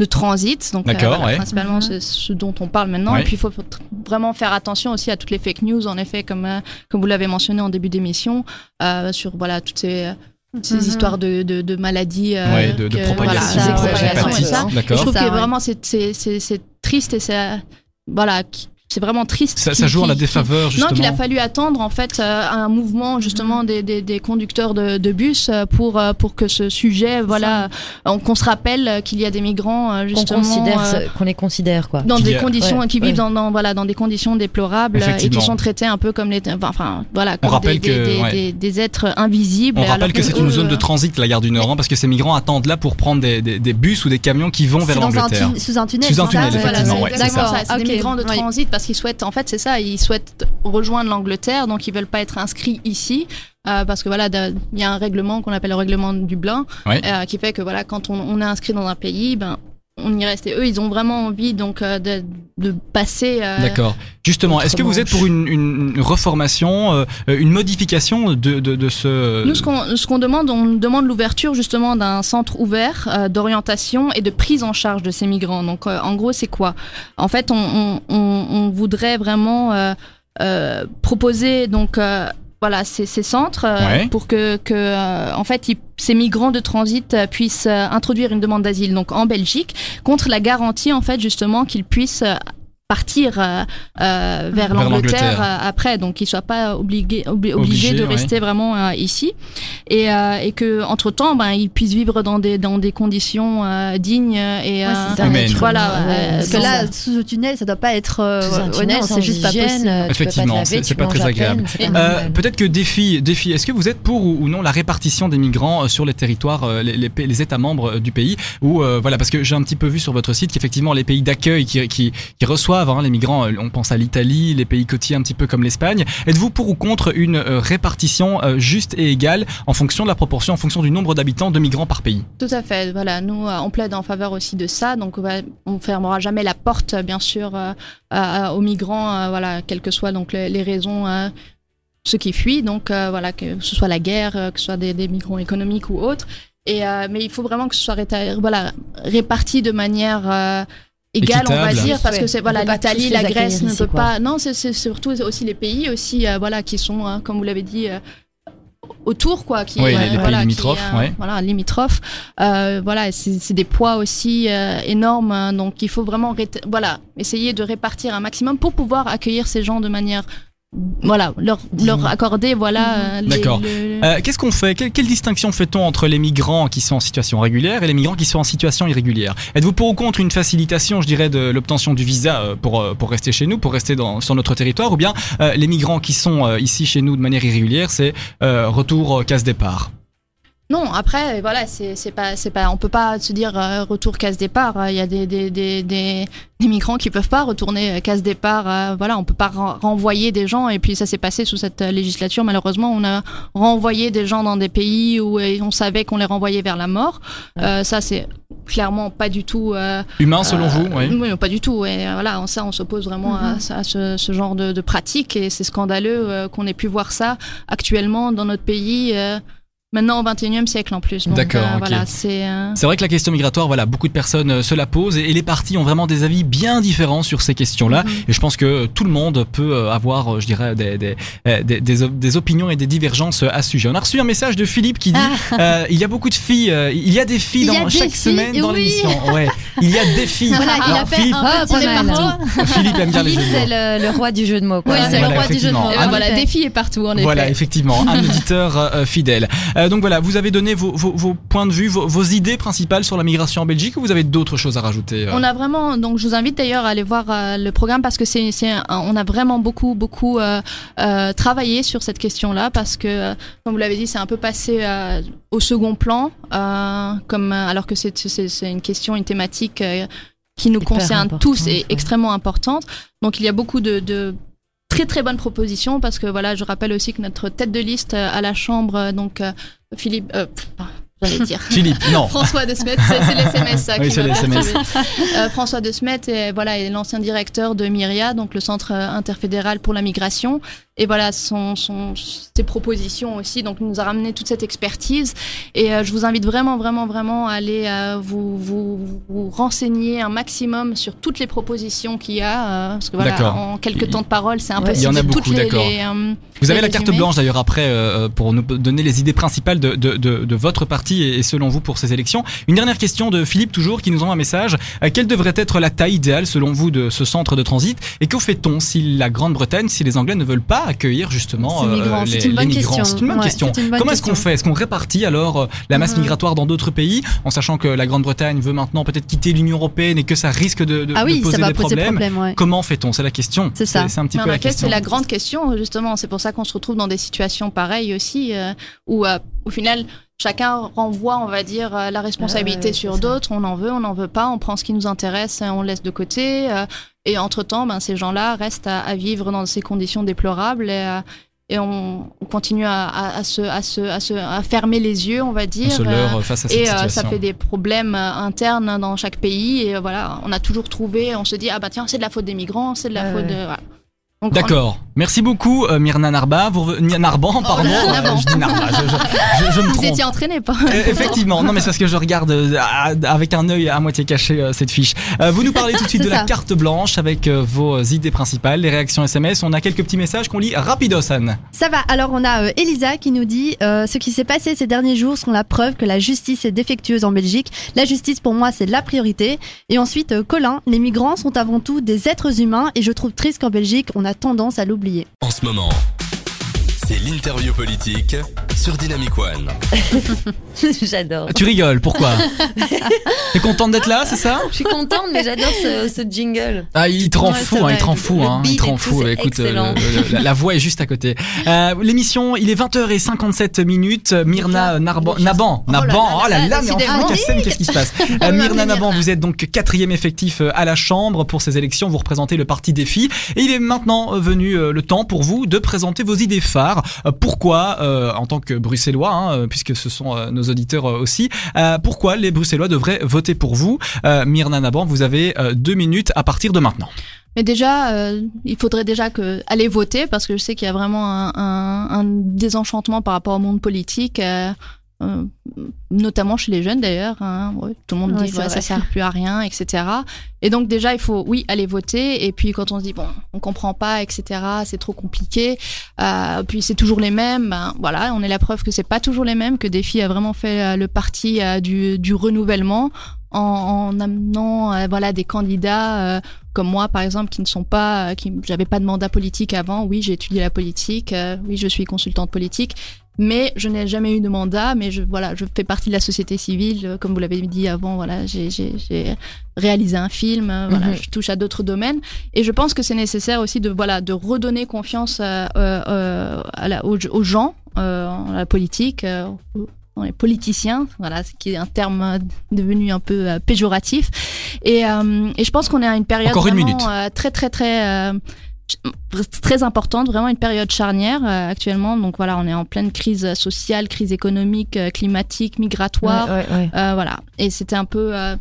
de transit. Donc, euh, D'accord, voilà, ouais. principalement, Mhm. c'est ce dont on parle maintenant. Ouais. Et puis, il faut vraiment faire attention aussi à toutes les fake news, en effet, comme, euh, comme vous l'avez mentionné en début d'émission, euh, sur voilà, toutes ces, ces Mhm. histoires de, de, de maladies. euh, Ouais, de, de que- propagation, voilà, ça, propagation et. Je trouve Ça, que ouais. vraiment, c'est- c'est c'est- c'est triste et c'est. Voilà, qui- c'est vraiment triste. Ça, ça joue en la défaveur, non, justement. qu'il a fallu attendre en fait euh, un mouvement justement des, des, des conducteurs de, de bus euh, pour euh, pour que ce sujet voilà qu'on se rappelle qu'il y a des migrants Qu'on justement euh, qu'on les considère, quoi. dans des a- conditions Ouais, qui ouais. vivent dans, dans voilà dans des conditions déplorables et Effectivement. qui sont traités un peu comme les enfin voilà comme rappelle des, des, que, des, ouais. des- des êtres invisibles On rappelle que c'est une zone de transit, la gare du Nord, hein, parce que ces migrants attendent là pour prendre des, des, des bus ou des camions qui vont vers l'Angleterre. sous un tunnel. Sous un tunnel, effectivement, c'est des migrants de transit parce qu'ils souhaitent, en fait, c'est ça, ils souhaitent rejoindre l'Angleterre, donc ils veulent pas être inscrits ici. euh, parce que voilà, il y a un règlement qu'on appelle le règlement de Dublin, euh, qui fait que voilà, quand on, on est inscrit dans un pays, ben on y reste. Et eux, ils ont vraiment envie donc euh, de, de passer. euh, D'accord. Justement, est-ce que vous êtes pour une, une, reformation, euh, une modification de, de, de ce... Nous, ce qu'on ce qu'on demande, on demande l'ouverture justement d'un centre ouvert d'orientation et de prise en charge de ces migrants. Donc, en gros, c'est quoi? En fait, on, on, on, on voudrait vraiment euh, euh, proposer donc euh, voilà ces, ces centres euh, Ouais. pour que, que euh, en fait ils- ces migrants de transit euh, puissent introduire une demande d'asile donc en Belgique contre la garantie en fait justement qu'ils puissent partir euh, euh, vers, Vers l'Angleterre euh, après donc qu'ils soient pas obligés obli- obligés Obligés, de ouais. rester vraiment euh, ici et, euh, et que entre temps ben ils puissent vivre dans des dans des conditions euh, dignes et Ouais, euh, Voilà, euh, Parce que là, sous le tunnel, ça doit pas être. euh, sans c'est juste pas hygiène, possible. Effectivement, c'est- pas très agréable. Euh, Peut-être que défi, défi. Est-ce que vous êtes pour ou non la répartition des migrants sur les territoires, les, les, États membres du pays? Ou euh, voilà, parce que j'ai un petit peu vu sur votre site qu'effectivement les pays d'accueil qui, qui, qui reçoivent hein, les migrants, euh, on pense à l'Italie, les pays côtiers un petit peu comme l'Espagne. Êtes-vous pour ou contre une euh, répartition euh, juste et égale en fonction de la proportion, en fonction du nombre d'habitants de migrants par pays? Tout à fait. Voilà, nous, on plaide en faveur aussi de ça. Donc, on on fermera jamais la porte, bien sûr, aux migrants, voilà, quelles que soient donc les, raisons, ceux qui fuient. Donc, voilà, que ce soit la guerre, que ce soit des, migrants économiques ou autres. Et mais il faut vraiment que ce soit réparti de manière égale, on va dire, parce Ouais. que c'est voilà, l'Italie, la Grèce ne peut pas. Non, c'est c'est surtout aussi les pays aussi, euh, voilà, qui sont, euh, comme vous l'avez dit. euh, autour quoi qui Oui, euh, les- les pays voilà, qui, limitrophes, euh, ouais. voilà limitrophes euh, voilà c'est c'est des poids aussi euh, énormes hein, donc il faut vraiment voilà essayer de répartir un maximum pour pouvoir accueillir ces gens de manière voilà leur leur accorder voilà euh, D'accord. le- Euh, Qu'est-ce qu'on fait? Quelle, quelle distinction fait-on entre les migrants qui sont en situation régulière et les migrants qui sont en situation irrégulière? Êtes-vous pour ou contre une facilitation, je dirais, de l'obtention du visa euh, pour, euh, pour rester chez nous, pour rester dans, sur notre territoire, ou bien euh, les migrants qui sont euh, ici chez nous de manière irrégulière, c'est euh, retour euh, casse-départ Non, après, voilà, c'est c'est pas, c'est pas, on peut pas se dire euh, retour casse départ. Il y a des des, des, des, des migrants qui peuvent pas retourner euh, casse départ. euh, voilà, on peut pas ren- renvoyer des gens. Et puis ça s'est passé sous cette euh, législature. Malheureusement, on a renvoyé des gens dans des pays où euh, on savait qu'on les renvoyait vers la mort. Euh, ça, c'est clairement pas du tout. euh, Humain, selon euh, vous oui. Oui, pas du tout. Et voilà, ça, on s'oppose vraiment à, à ce, ce genre de, de pratique et c'est scandaleux euh, qu'on ait pu voir ça actuellement dans notre pays. Maintenant au 21e siècle en plus. Donc, D'accord, euh, ok. Voilà, c'est. euh, C'est vrai que la question migratoire, voilà, beaucoup de personnes euh, se la posent et, et les partis ont vraiment des avis bien différents sur ces questions-là. Mhm. Et je pense que tout le monde peut euh, avoir, euh, je dirais, des, des, des, des op- des opinions et des divergences à ce sujet. On a reçu un message de Philippe qui dit euh, il y a beaucoup de filles, euh, il y a des filles Il dans des chaque filles, semaine dans oui. l'émission. Ouais, il y a des filles. Voilà, il Alors, a fait Philippe, un petit partout. Philippe aime bien les Philippe, jeux c'est le, le roi du jeu de mots. quoi. Oui, c'est Voilà, le roi du jeu de mots. Ah, voilà, des filles est partout en effet. Voilà, effectivement, un auditeur euh, fidèle. Euh, donc voilà, vous avez donné vos, vos, vos points de vue, vos, vos idées principales sur la migration en Belgique ou vous avez d'autres choses à rajouter euh On a vraiment, donc je vous invite d'ailleurs à aller voir euh, le programme parce que c'est, on a vraiment beaucoup, beaucoup euh, euh, travaillé sur cette question-là parce que, comme vous l'avez dit, c'est un peu passé euh, au second plan, euh, comme alors que c'est, c'est, c'est une question, une thématique euh, qui nous Hyper concerne tous et ouais. extrêmement importante. Donc il y a beaucoup de, de très très bonnes propositions parce que voilà, je rappelle aussi que notre tête de liste euh, à la Chambre, euh, donc euh, Philippe, euh, j'allais dire. Philippe, non. François de Smet, c'est les SMS ça Oui, qui c'est les SMS. Euh, François de Smet est voilà est l'ancien directeur de Myria, donc le centre euh, interfédéral pour la migration, et voilà son, son, ses propositions aussi. Donc, il nous a ramené toute cette expertise. Et euh, je vous invite vraiment, vraiment, vraiment à aller euh, vous, vous, vous renseigner un maximum sur toutes les propositions qu'il y a. parce que voilà, en quelques temps de parole, c'est impossible. Il y en a beaucoup, d'accord. Vous avez la carte blanche d'ailleurs après pour nous donner les idées principales de, de, de, de votre parti et, selon vous pour ces élections. Une dernière question de Philippe toujours qui nous envoie un message. Euh, quelle devrait être la taille idéale selon vous de ce centre de transit et que fait-on si la Grande-Bretagne, si les Anglais ne veulent pas accueillir justement euh, migrants, les, c'est une les bonne migrants? question. C'est une bonne Ouais, question. c'est une bonne Comment est-ce qu'on fait? Est-ce qu'on répartit alors euh, la masse Mhm. migratoire dans d'autres pays en sachant que la Grande-Bretagne veut maintenant peut-être quitter l'Union européenne et que ça risque de, de- Ah de poser ça va des poser problèmes? problème, ouais. Comment fait-on? C'est la question. C'est ça. C'est un petit Mais peu en la question. c'est la grande question, justement. C'est pour ça qu'on se retrouve dans des situations pareilles aussi, euh, où euh, au final, chacun renvoie, on va dire, euh, la responsabilité Ouais, sur d'autres. On en veut, on n'en veut pas, on prend ce qui nous intéresse, et on le laisse de côté. euh, et entre-temps, ben, ces gens-là restent à, à vivre dans ces conditions déplorables et, euh, et on, on continue à, à, à se, à, se, à, se, à fermer les yeux, on va On dire. se leurre face à cette et situation. ça fait des problèmes internes dans chaque pays. Et voilà, on a toujours trouvé, on se dit, ah bah tiens, c'est de la faute des migrants, c'est de la faute de. voilà. D'accord. Merci beaucoup, euh, Myrna Narba. Vous revenez- Narban, pardon. là, Euh, je dis Narba, je, je- je- je me Vous trompe. étiez entraîné pas Euh, Effectivement, non mais c'est parce que je regarde euh, avec un œil à moitié caché cette fiche. Vous nous parlez tout de suite de la carte blanche avec vos idées principales, les réactions SMS. On a quelques petits messages qu'on lit rapidos, Anne. Ça va. Alors, on a Elisa qui nous dit Ce qui s'est passé ces derniers jours sont la preuve que la justice est défectueuse en Belgique. La justice, pour moi, c'est la priorité. Et ensuite, Colin Les migrants sont avant tout des êtres humains et je trouve triste qu'en Belgique, on a tendance à l'oublier. En ce moment, c'est l'interview politique sur Dynamic One. j'adore. Tu rigoles, pourquoi T'es contente d'être là, c'est ça Je suis contente, mais j'adore ce, ce jingle. Ah, il te rend Ouais, fou, hein, il te rend fou, Le hein, il te rend fou. c'est Écoute, euh, excellent. le- le- la, la voix est juste à côté. Euh, L'émission, il est 20h57 minutes. Myrna Narban, Naban, Oh là Naban, là oh là là, mais enfin, qu'est-ce qui se passe Euh, Myrna Naban, vous êtes donc quatrième effectif euh, à la Chambre pour ces élections. Vous représentez le parti Défi. Et il est maintenant venu le temps pour vous de présenter vos idées phares. Euh, Pourquoi, euh, en tant que Bruxellois, hein, euh, puisque ce sont nos auditeurs aussi, pourquoi les Bruxellois devraient voter pour vous Myrna Naban, vous avez deux minutes à partir de maintenant. Mais déjà, il faudrait déjà aller voter parce que je sais qu'il y a vraiment un, désenchantement par rapport au monde politique. Notamment chez les jeunes d'ailleurs, hein, ouais, tout le monde Ouais, dit ouais, ça sert plus à rien, etc. Et donc déjà il faut oui aller voter et puis quand on se dit bon on comprend pas, etc. C'est trop compliqué, euh, puis c'est toujours les mêmes, ben, voilà on est la preuve que c'est pas toujours les mêmes, que Défi a vraiment fait euh, le parti euh, du, du renouvellement en, en amenant euh, voilà des candidats euh, comme moi par exemple qui ne sont pas, euh, qui j'avais pas de mandat politique avant. Oui j'ai étudié la politique, euh, oui je suis consultante politique mais je n'ai jamais eu de mandat, mais je, voilà, je fais partie de la société civile, comme vous l'avez dit avant, voilà, j'ai- réalisé un film, voilà, Mhm. je touche à d'autres domaines, et je pense que c'est nécessaire aussi de, voilà, de redonner confiance euh, euh, euh, à la- aux, aux gens, euh, à la politique, dans les politiciens, voilà, ce qui est un terme euh, devenu un peu euh, péjoratif, et, euh, et je pense qu'on est à une période Encore vraiment, euh, très très très euh, très importante, vraiment une période charnière euh, actuellement. Donc voilà, on est en pleine crise sociale, crise économique, euh, climatique, migratoire. Ouais, ouais, ouais. Euh, voilà. Et c'était un peu euh,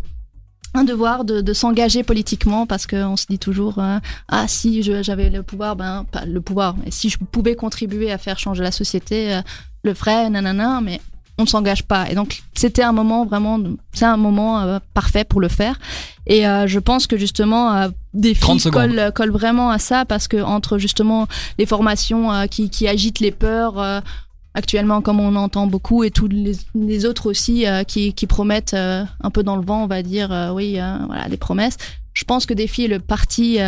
un devoir de, de s'engager politiquement parce qu'on se dit toujours euh, ah si je- j'avais le pouvoir, ben pas le pouvoir, mais si je pouvais contribuer à faire changer la société, euh, le ferais, nanana. Mais on ne s'engage pas. Et donc c'était un moment vraiment, c'est un moment euh, parfait pour le faire. Et euh, je pense que justement euh, des 30 filles collent, collent vraiment à ça parce que entre justement les formations euh, qui, qui agitent les peurs. Actuellement, comme on entend beaucoup, et tous les, les autres aussi qui, qui promettent un peu dans le vent, on va dire, oui, voilà, des promesses. Je pense que Défi est le parti,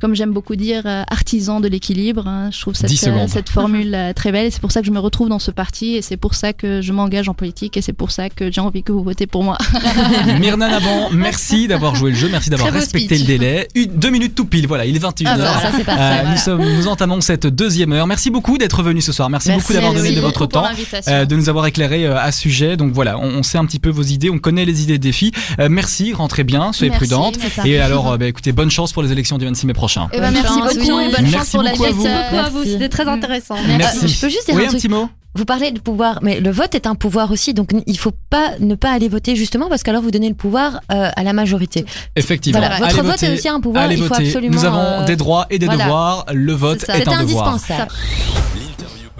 comme j'aime beaucoup dire, euh, artisan de l'équilibre. hein. Je trouve 10 cette, euh, cette formule euh, très belle et c'est pour ça que je me retrouve dans ce parti et c'est pour ça que je m'engage en politique et c'est pour ça que j'ai envie que vous votez pour moi. Myrna Naban, merci d'avoir joué le jeu, merci d'avoir respecté speech. le délai. Une, deux minutes tout pile, voilà, il est 21h. Ah, bah. Euh, voilà. nous, sommes, nous entamons cette deuxième heure. Merci beaucoup d'être venu ce soir. Merci, Merci, beaucoup d'avoir donné de votre temps. euh, de nous avoir éclairé euh, à ce sujet. Donc voilà, on, on sait un petit peu vos idées, on connaît les idées des filles. Merci, rentrez bien, soyez Merci, ça. Et alors, bah, écoutez, bonne chance pour les élections du 26 mai prochain. Eh ben, merci beaucoup oui. et bonne Merci chance pour la vous. euh, Beaucoup à vous, Merci. c'était très intéressant. Merci. Euh, je peux juste dire Oui, un un truc. petit mot vous parlez de pouvoir, mais le vote est un pouvoir aussi, donc il faut pas ne pas aller voter justement parce qu'alors vous donnez le pouvoir euh, à la majorité. Effectivement. Voilà, votre Allez vote voter. est aussi un pouvoir. Allez il faut voter. absolument. Nous avons euh, des droits et des voilà. devoirs. Le vote est C'est un devoir. indispensable.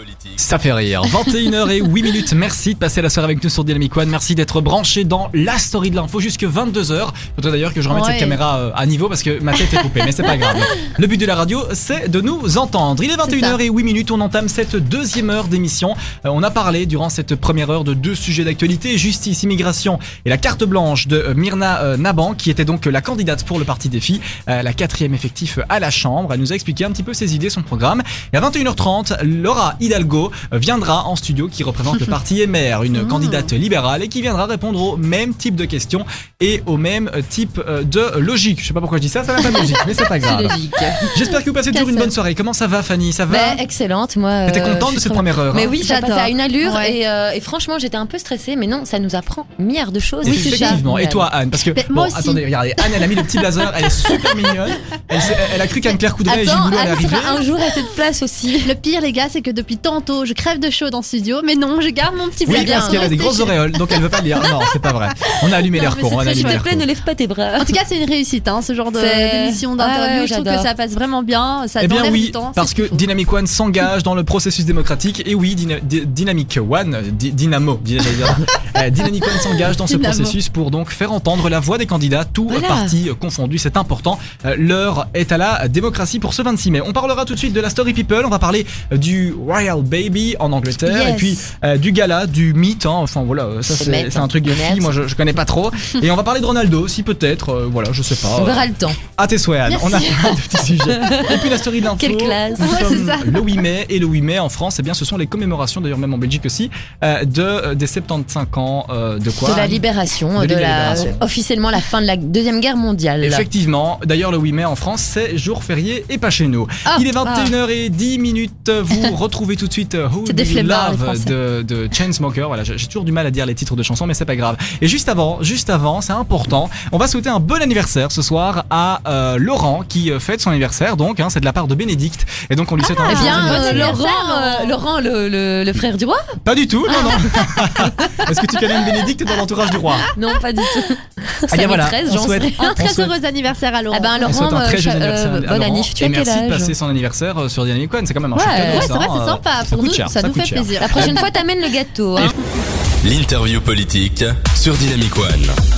Politique. Ça fait rire. 21h et 8 minutes. Merci de passer la soirée avec nous sur Dynamic One. Merci d'être branché dans la story de l'info jusque 22h. Faudrait d'ailleurs que je remette Ouais. cette caméra euh, à niveau parce que ma tête est coupée, mais c'est pas grave. Le but de la radio, c'est de nous entendre. Il est 21h et 8 minutes. On entame cette deuxième heure d'émission. Euh, on a parlé durant cette première heure de deux sujets d'actualité justice, immigration et la carte blanche de euh, Myrna Naban, qui était donc la candidate pour le parti des filles, euh, la quatrième effectif à la Chambre. Elle nous a expliqué un petit peu ses idées, son programme. Et à 21h30, Laura Hidalgo euh, viendra en studio qui représente le parti MR, une candidate libérale et qui viendra répondre au même type de questions et au même euh, type euh, de logique. Je sais pas pourquoi je dis ça, ça n'a pas de logique, mais c'est pas grave. J'espère que vous passez toujours une bonne soirée. Comment ça va, Fanny? Ça va? Ben, excellente, moi. T'étais contente de cette première heure Mais hein? oui, ça J'adore. passait à une allure Ouais. et, euh, et franchement j'étais un peu stressée, mais non, ça nous apprend milliards de choses. Oui. Effectivement. Et toi, Anne? Parce que, Mais bon, attendez, regardez, Anne, elle a mis le petit blazer, elle est super mignonne. Elle, a cru qu'Anne-Claire Coudray et Gilles Boulot allaient arriver. un jour à cette place aussi. Le pire, les gars, c'est que depuis tantôt, je crève de chaud dans le studio, mais non, je garde mon petit Oui, blazer. parce qu'elle a des grosses oreilles, donc elle veut pas le dire. Non, c'est pas vrai. On a allumé l'air allumé S'il te plaît, ne lève pas tes bras. En tout cas, c'est une réussite, hein, ce genre d'émission Ah d'interview. ouais, je trouve que ça passe vraiment bien. Ça Eh bien oui, du temps. parce que. Dynamic One s'engage dans le processus démocratique. Et oui, Dyna- Dy- Dynamic One, Dy- Dynamo. Euh, Dynamic One s'engage dans ce processus pour donc faire entendre la voix des candidats, tous partis euh, confondus. C'est important. Euh, L'heure est à la démocratie pour ce 26 mai. On parlera tout de suite de la Story People. On va parler du Royal Baby en Angleterre Yes. et puis euh, du gala, du mythe. hein. Enfin voilà, euh, ça C'est un truc de fille. Moi je, je connais pas trop. Et on va parler de Ronaldo aussi peut-être. euh, voilà, je sais pas. On verra le temps. à tes souhaits, Anne. On a plein de petits sujets. Et puis la story de l'info. Quelle classe. Ouais, ça. le 8 mai et le 8 mai en France, eh bien, ce sont les commémorations, d'ailleurs même en Belgique aussi, euh, de des 75 ans de quoi de la libération, De de, la libération. officiellement la fin de la deuxième guerre mondiale. Effectivement, d'ailleurs le 8 mai en France c'est jour férié et pas chez nous. Ah, Il est 21h10 minutes, vous retrouvez tout de suite euh, Who C'est Do des You Love de, de Chainsmoker. Voilà, j'ai toujours du mal à dire les titres de chansons mais c'est pas grave. Et juste avant, juste avant, c'est important, on va souhaiter un bon anniversaire ce soir à euh, Laurent qui euh, fête son anniversaire donc, hein, c'est de la part de Bénédicte et donc on lui souhaite un Eh bien, anniversaire. euh, anniversaire, Laurent, euh, Laurent le, le- le frère du roi Pas du tout, non, non. Est-ce que tu connais une Bénédicte dans l'entourage du roi Non, pas du tout. Ah, bien voilà, 13, on j'en souhaite- sais. Un on très souhaite- heureux anniversaire à Laurent. Ah ben Laurent, un très euh, cha- anniversaire euh, à bon Laurent. anniv, tu Et merci de passer son anniversaire sur Dynamic One, c'est quand même un Ouais, chouette cadeau, ouais, ça, c'est vrai, hein, c'est euh, sympa. ça Pour nous, cher, ça nous fait cher. plaisir. La prochaine fois, t'amènes le gâteau. Hein. L'interview politique sur Dynamic One.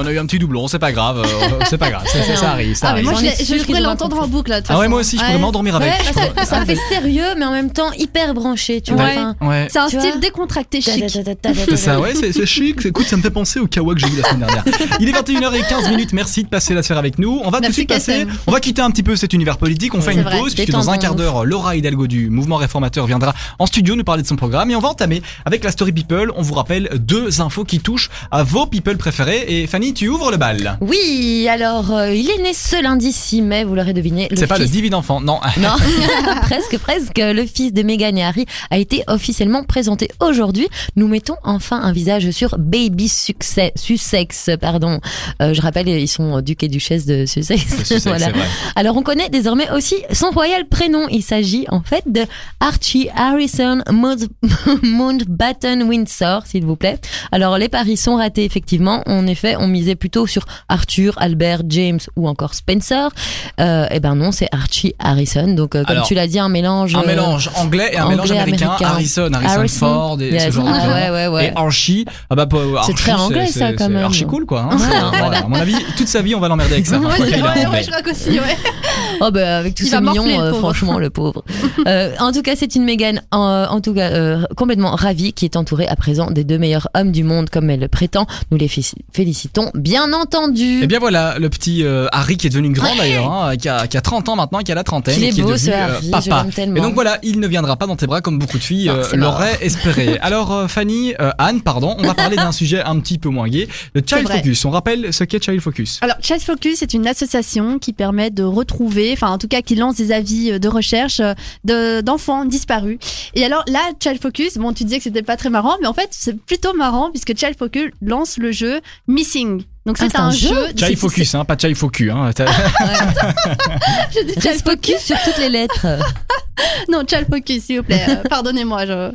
Ah on a eu un petit doublon, c'est pas grave, euh, c'est pas grave, ça, ça, ça arrive, ça Ah, mais arrive. moi, je, je qu'ils pourrais l'entendre en boucle. là, de toute Ah ouais, moi aussi, je pourrais m'endormir avec. Je ça, fait sérieux, mais en même temps hyper branché, tu vois. Ouais. enfin, Ouais. C'est un style décontracté chic. C'est ça, ouais, c'est c'est chic. Écoute, ça me fait penser au kawa que j'ai vu la semaine dernière. Il est 21h15 minutes. Merci de passer la soirée avec nous. On va tout de suite passer. On va quitter un petit peu cet univers politique. On fait une pause puisque dans un quart d'heure, Laura Hidalgo du mouvement réformateur viendra en studio nous parler de son programme et on va entamer avec la story people. On vous rappelle deux infos qui touchent à vos people préférés. Et Fanny, tu ouvres le bal. Oui, alors euh, il est né ce lundi 6 mai, vous l'aurez deviné. C'est pas le fils- divin enfant, non. Non, presque, presque. Le fils de Meghan et Harry a été officiellement présenté aujourd'hui. Nous mettons enfin un visage sur Baby Success, Sussex, pardon. Euh, je rappelle, ils sont duc et duchesse de Sussex. Voilà. vrai. Alors on connaît désormais aussi son royal prénom. Il s'agit en fait de Archie Harrison Mount- Mountbatten Windsor, s'il vous plaît. Alors les paris sont ratés effectivement. En effet, on misait plutôt sur Arthur, Albert, James ou encore Spencer. Euh, eh ben non, c'est Archie Harrison. Donc euh, comme Alors, tu l'as dit, un mélange. Un euh, mélange anglais et un anglais, mélange américain. américain. Harrison, Harrison, Harrison. Ford et ce Yes. genre de Ah, trucs. ouais, ouais, ouais. Et Archie, ah bah, Archie, très anglais, c'est- ça, c'est- quand c'est même. Archi cool quoi. hein. Ouais, C'est- voilà. voilà. À mon avis, toute sa vie, on va l'emmerder avec ça. C'est- qu'il est ouais, je crois qu'aussi, ouais. Oh bah avec le euh, pauvre. franchement le pauvre. Euh, en tout cas, c'est une Mégane, en, en tout cas euh, complètement ravie, qui est entourée à présent des deux meilleurs hommes du monde, comme elle le prétend. Nous les fé- bien entendu. Et bien voilà, le petit euh, Harry qui est devenu grand d'ailleurs, hein, qui, a, qui a 30 ans maintenant, qui a la trentaine, Il et est qui beau, est devenu euh, Harry, papa. Et donc voilà, il ne viendra pas dans tes bras comme beaucoup de filles euh, l'auraient espéré. Alors euh, Fanny, euh, Anne, pardon, on va parler d'un sujet un petit peu moins gai, le Child. Focus. On rappelle ce qu'est Child Focus. Alors, Child Focus est une association qui permet de retrouver, enfin en tout cas qui lance des avis de recherche de- d'enfants disparus. Et alors là, Child Focus, bon tu disais que c'était pas très marrant, mais en fait c'est plutôt marrant puisque Child Focus lance le jeu Missing. Donc Ah, c'est c'est un un, jeu. Child Focus, hein, pas Child Focus. Hein. J'ai dit Reste focus sur toutes les lettres. non, child focus, s'il vous plaît. euh, Pardonnez-moi. je-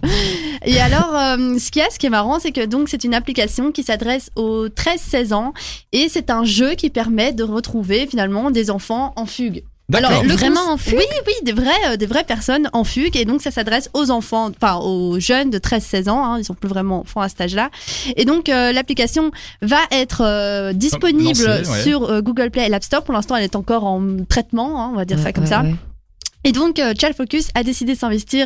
Et alors, euh, ce qu'il y a, ce qui est marrant, c'est que donc c'est une application qui s'adresse aux 13-16 ans et c'est un jeu qui permet de retrouver finalement des enfants en fugue. D'accord. le Vraiment en fugue Oui, oui, des vraies, euh, des vraies personnes en fugue. Et donc, ça s'adresse aux enfants, enfin aux jeunes de 13-16 ans. Hein, ils sont plus vraiment enfants à cet âge-là. Et donc, euh, l'application va être euh, disponible Lancée, ouais. sur euh, Google Play et l'App Store. Pour l'instant, elle est encore en traitement, hein, on va dire ça comme ouais, ça. ouais. Et donc, euh, Child Focus a décidé de s'investir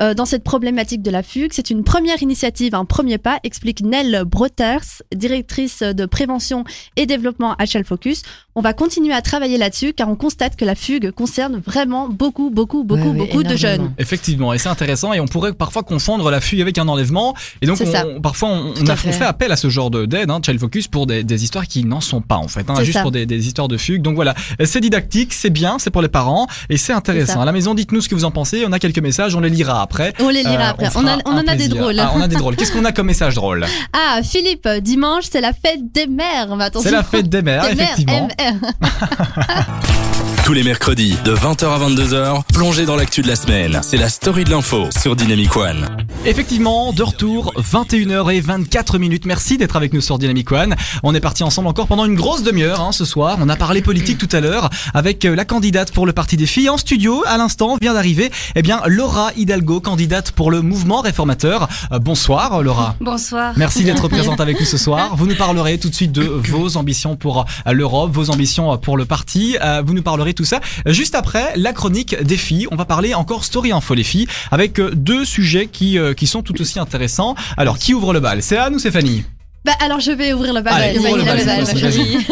euh, dans cette problématique de la fugue. C'est une première initiative, un premier pas, explique Nell Broters, directrice de prévention et développement à Child Focus. On va continuer à travailler là-dessus car on constate que la fugue concerne vraiment beaucoup, beaucoup, beaucoup, Ouais, beaucoup de jeunes. Effectivement, et c'est intéressant, et on pourrait parfois confondre la fugue avec un enlèvement. Et donc, on- ça. parfois, on, a, on fait. appel à ce genre de- d'aide, hein, Child Focus, pour des, des histoires qui n'en sont pas, en fait, hein, juste ça. pour des, des histoires de fugue. Donc voilà, c'est didactique, c'est bien, c'est pour les parents, et c'est intéressant. À la maison, dites-nous ce que vous en pensez. On a quelques messages, on les lira après. On les lira Euh, après. On, a- on en a des drôles. Ah, on a des drôles. Qu'est-ce qu'on a comme message drôle? Ah, Philippe, dimanche, c'est la fête des mères. C'est la fête des mères, des mères, effectivement. Tous les mercredis de 20h à 22h, plongez dans l'actu de la semaine. C'est la story de l'info sur Dynamic One. Effectivement, de retour, 21h et 24 minutes. Merci d'être avec nous sur Dynamic One. On est parti ensemble encore pendant une grosse demi-heure hein, ce soir. On a parlé politique tout à l'heure avec euh, la candidate pour le Parti des filles en studio. À l'instant, vient d'arriver, eh bien, Laura Hidalgo, candidate pour le mouvement réformateur. Euh, bonsoir, Laura. Bonsoir. Merci d'être présente avec nous ce soir. Vous nous parlerez tout de suite de vos ambitions pour euh, l'Europe, vos ambitions pour le parti. Euh, Vous nous parlerez tout ça juste après la chronique des filles. On va parler encore story info les filles avec euh, deux sujets qui euh, qui sont tout aussi intéressants. Alors qui ouvre le bal? C'est Anne ou c'est Fanny Bah, alors, je vais ouvrir le bal. Allez, ouvre le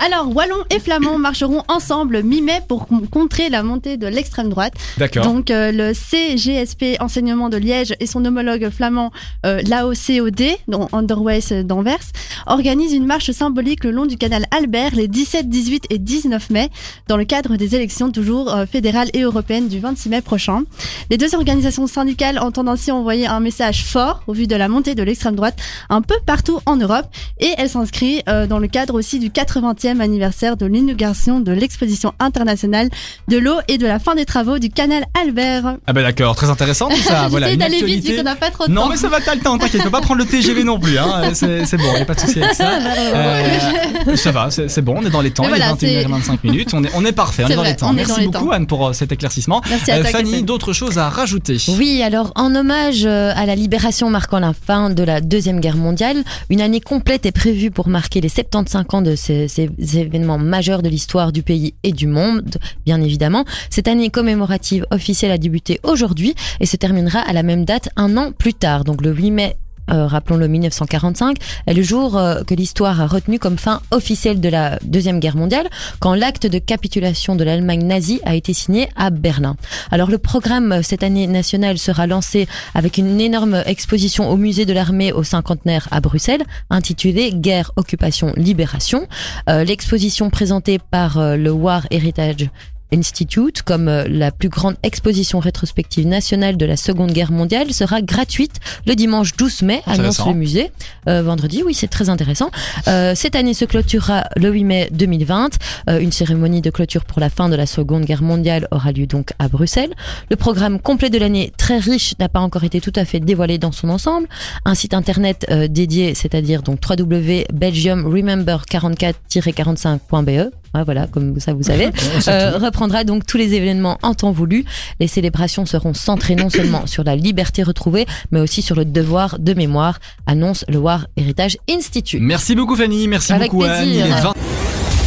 Alors, Wallons et Flamands marcheront ensemble mi-mai pour con- contrer la montée de l'extrême droite. D'accord. Donc, euh, le CGSP Enseignement de Liège et son homologue flamand, euh, l'AOCOD, dont Underways d'Anvers, organisent une marche symbolique le long du canal Albert les 17, 18 et 19 mai, dans le cadre des élections toujours euh, fédérales et européennes du 26 mai prochain. Les deux organisations syndicales entendent ainsi envoyer un message fort au vu de la montée de l'extrême droite un peu partout en Europe et elle s'inscrit euh, dans le cadre aussi du 80e anniversaire de l'inauguration de l'exposition internationale de l'eau et de la fin des travaux du canal Albert. Ah ben d'accord, très intéressant tout ça. voilà, d'aller vite vu qu'on n'a pas trop de Non temps. mais ça va, t'as le temps, t'inquiète, faut pas prendre le TGV non plus, hein. c'est bon, y a pas de souci avec ça. Euh, ça va, c'est c'est bon, on est dans les temps, il voilà, est c'est- 21h25 minutes, on est, on est parfait, on est dans vrai, les temps. Merci beaucoup temps. Anne pour euh, cet éclaircissement. Merci à Euh, toi, Fanny, d'autres choses à rajouter? Oui, alors en hommage euh, à la libération marquant la fin de la Deuxième Guerre mondiale, une année complète est prévue pour marquer les 75 ans de ces, événements majeurs de l'histoire du pays et du monde, bien évidemment. Cette année commémorative officielle a débuté aujourd'hui et se terminera à la même date un an plus tard, donc le 8 mai rappelons-le 1945, est le jour euh, que l'histoire a retenu comme fin officielle de la Deuxième Guerre mondiale, quand l'acte de capitulation de l'Allemagne nazie a été signé à Berlin. Alors le programme euh, cette année nationale sera lancé avec une énorme exposition au musée de l'armée au cinquantenaire à Bruxelles, intitulée Guerre, Occupation, Libération. Euh, L'exposition présentée par euh, le War Heritage Institute, comme euh, la plus grande exposition rétrospective nationale de la Seconde Guerre mondiale, sera gratuite le dimanche 12 mai, annonce le musée. Euh, vendredi, oui, c'est très intéressant. Euh, cette année se clôturera le 8 mai 2020. Euh, une cérémonie de clôture pour la fin de la Seconde Guerre mondiale aura lieu donc à Bruxelles. Le programme complet de l'année, très riche, n'a pas encore été tout à fait dévoilé dans son ensemble. Un site internet euh, dédié, c'est-à-dire donc www.belgiumremember44-45.be, Ouais, voilà, comme ça vous savez, euh, reprendra donc tous les événements en temps voulu. Les célébrations seront centrées non seulement sur la liberté retrouvée, mais aussi sur le devoir de mémoire, annonce le War Heritage Institute. Merci beaucoup Fanny, merci Avec beaucoup Anne. plaisir. Il est 20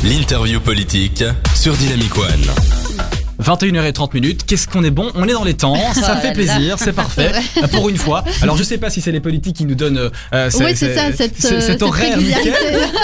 L'interview politique sur Dynamic One. 21h30 minutes. Qu'est-ce qu'on est bon? On est dans les temps. Ça Oh fait là plaisir, c'est parfait. Euh, Pour une fois. Alors je sais pas si c'est les politiques qui nous donnent euh, Oui, c'est ça, cette, c'est- euh, cet cette horaire nickel.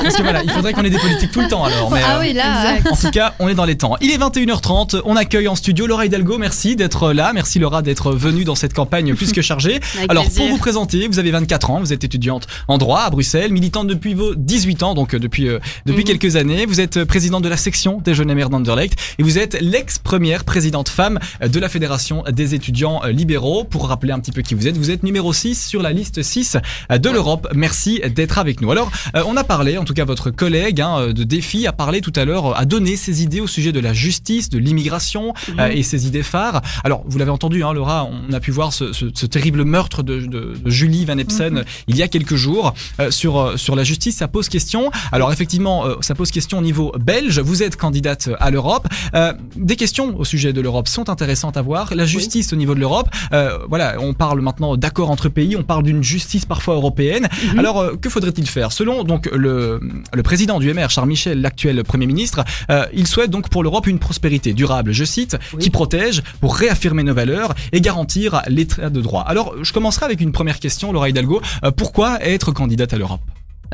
Parce que voilà, il faudrait qu'on ait des politiques tout le temps alors. Mais, ah euh, oui, là. En tout cas, on est dans les temps. Il est 21h30. On accueille en studio Laura Hidalgo. Merci d'être là. Merci Laura d'être venue dans cette campagne plus que chargée. Avec Alors, plaisir. pour vous présenter, vous avez 24 ans, vous êtes étudiante en droit à Bruxelles, militante depuis vos 18 ans, donc euh, depuis, euh, depuis Mhm. quelques années. Vous êtes euh, présidente de la section des jeunes mères d'Anderlecht et vous êtes l'ex-première première présidente femme de la Fédération des étudiants libéraux. Pour rappeler un petit peu qui vous êtes, vous êtes numéro 6 sur la liste 6 de l'Europe. Merci d'être avec nous. Alors, on a parlé, en tout cas votre collègue hein, de Défi a parlé tout à l'heure, a donné ses idées au sujet de la justice, de l'immigration Mhm. et ses idées phares. Alors, vous l'avez entendu, hein, Laura, on a pu voir ce, ce- ce terrible meurtre de, de- de Julie Van Epsen Mhm. il y a quelques jours euh, sur euh, sur la justice. Ça pose question. Alors effectivement, euh, ça pose question au niveau belge. Vous êtes candidate à l'Europe. Euh, des questions au sujet de l'Europe sont intéressantes à voir. La justice au niveau de l'Europe. euh, voilà, on parle maintenant d'accord entre pays. On parle d'une justice parfois européenne. Mhm. Alors euh, que faudrait-il faire? Selon donc le le président du MR, Charles Michel, l'actuel premier ministre, euh, il souhaite donc pour l'Europe une prospérité durable. Je cite, Oui. qui protège pour réaffirmer nos valeurs et garantir l'état de droit. Alors, je commencerai avec une première question, Laura Hidalgo. Euh, pourquoi être candidate à l'Europe?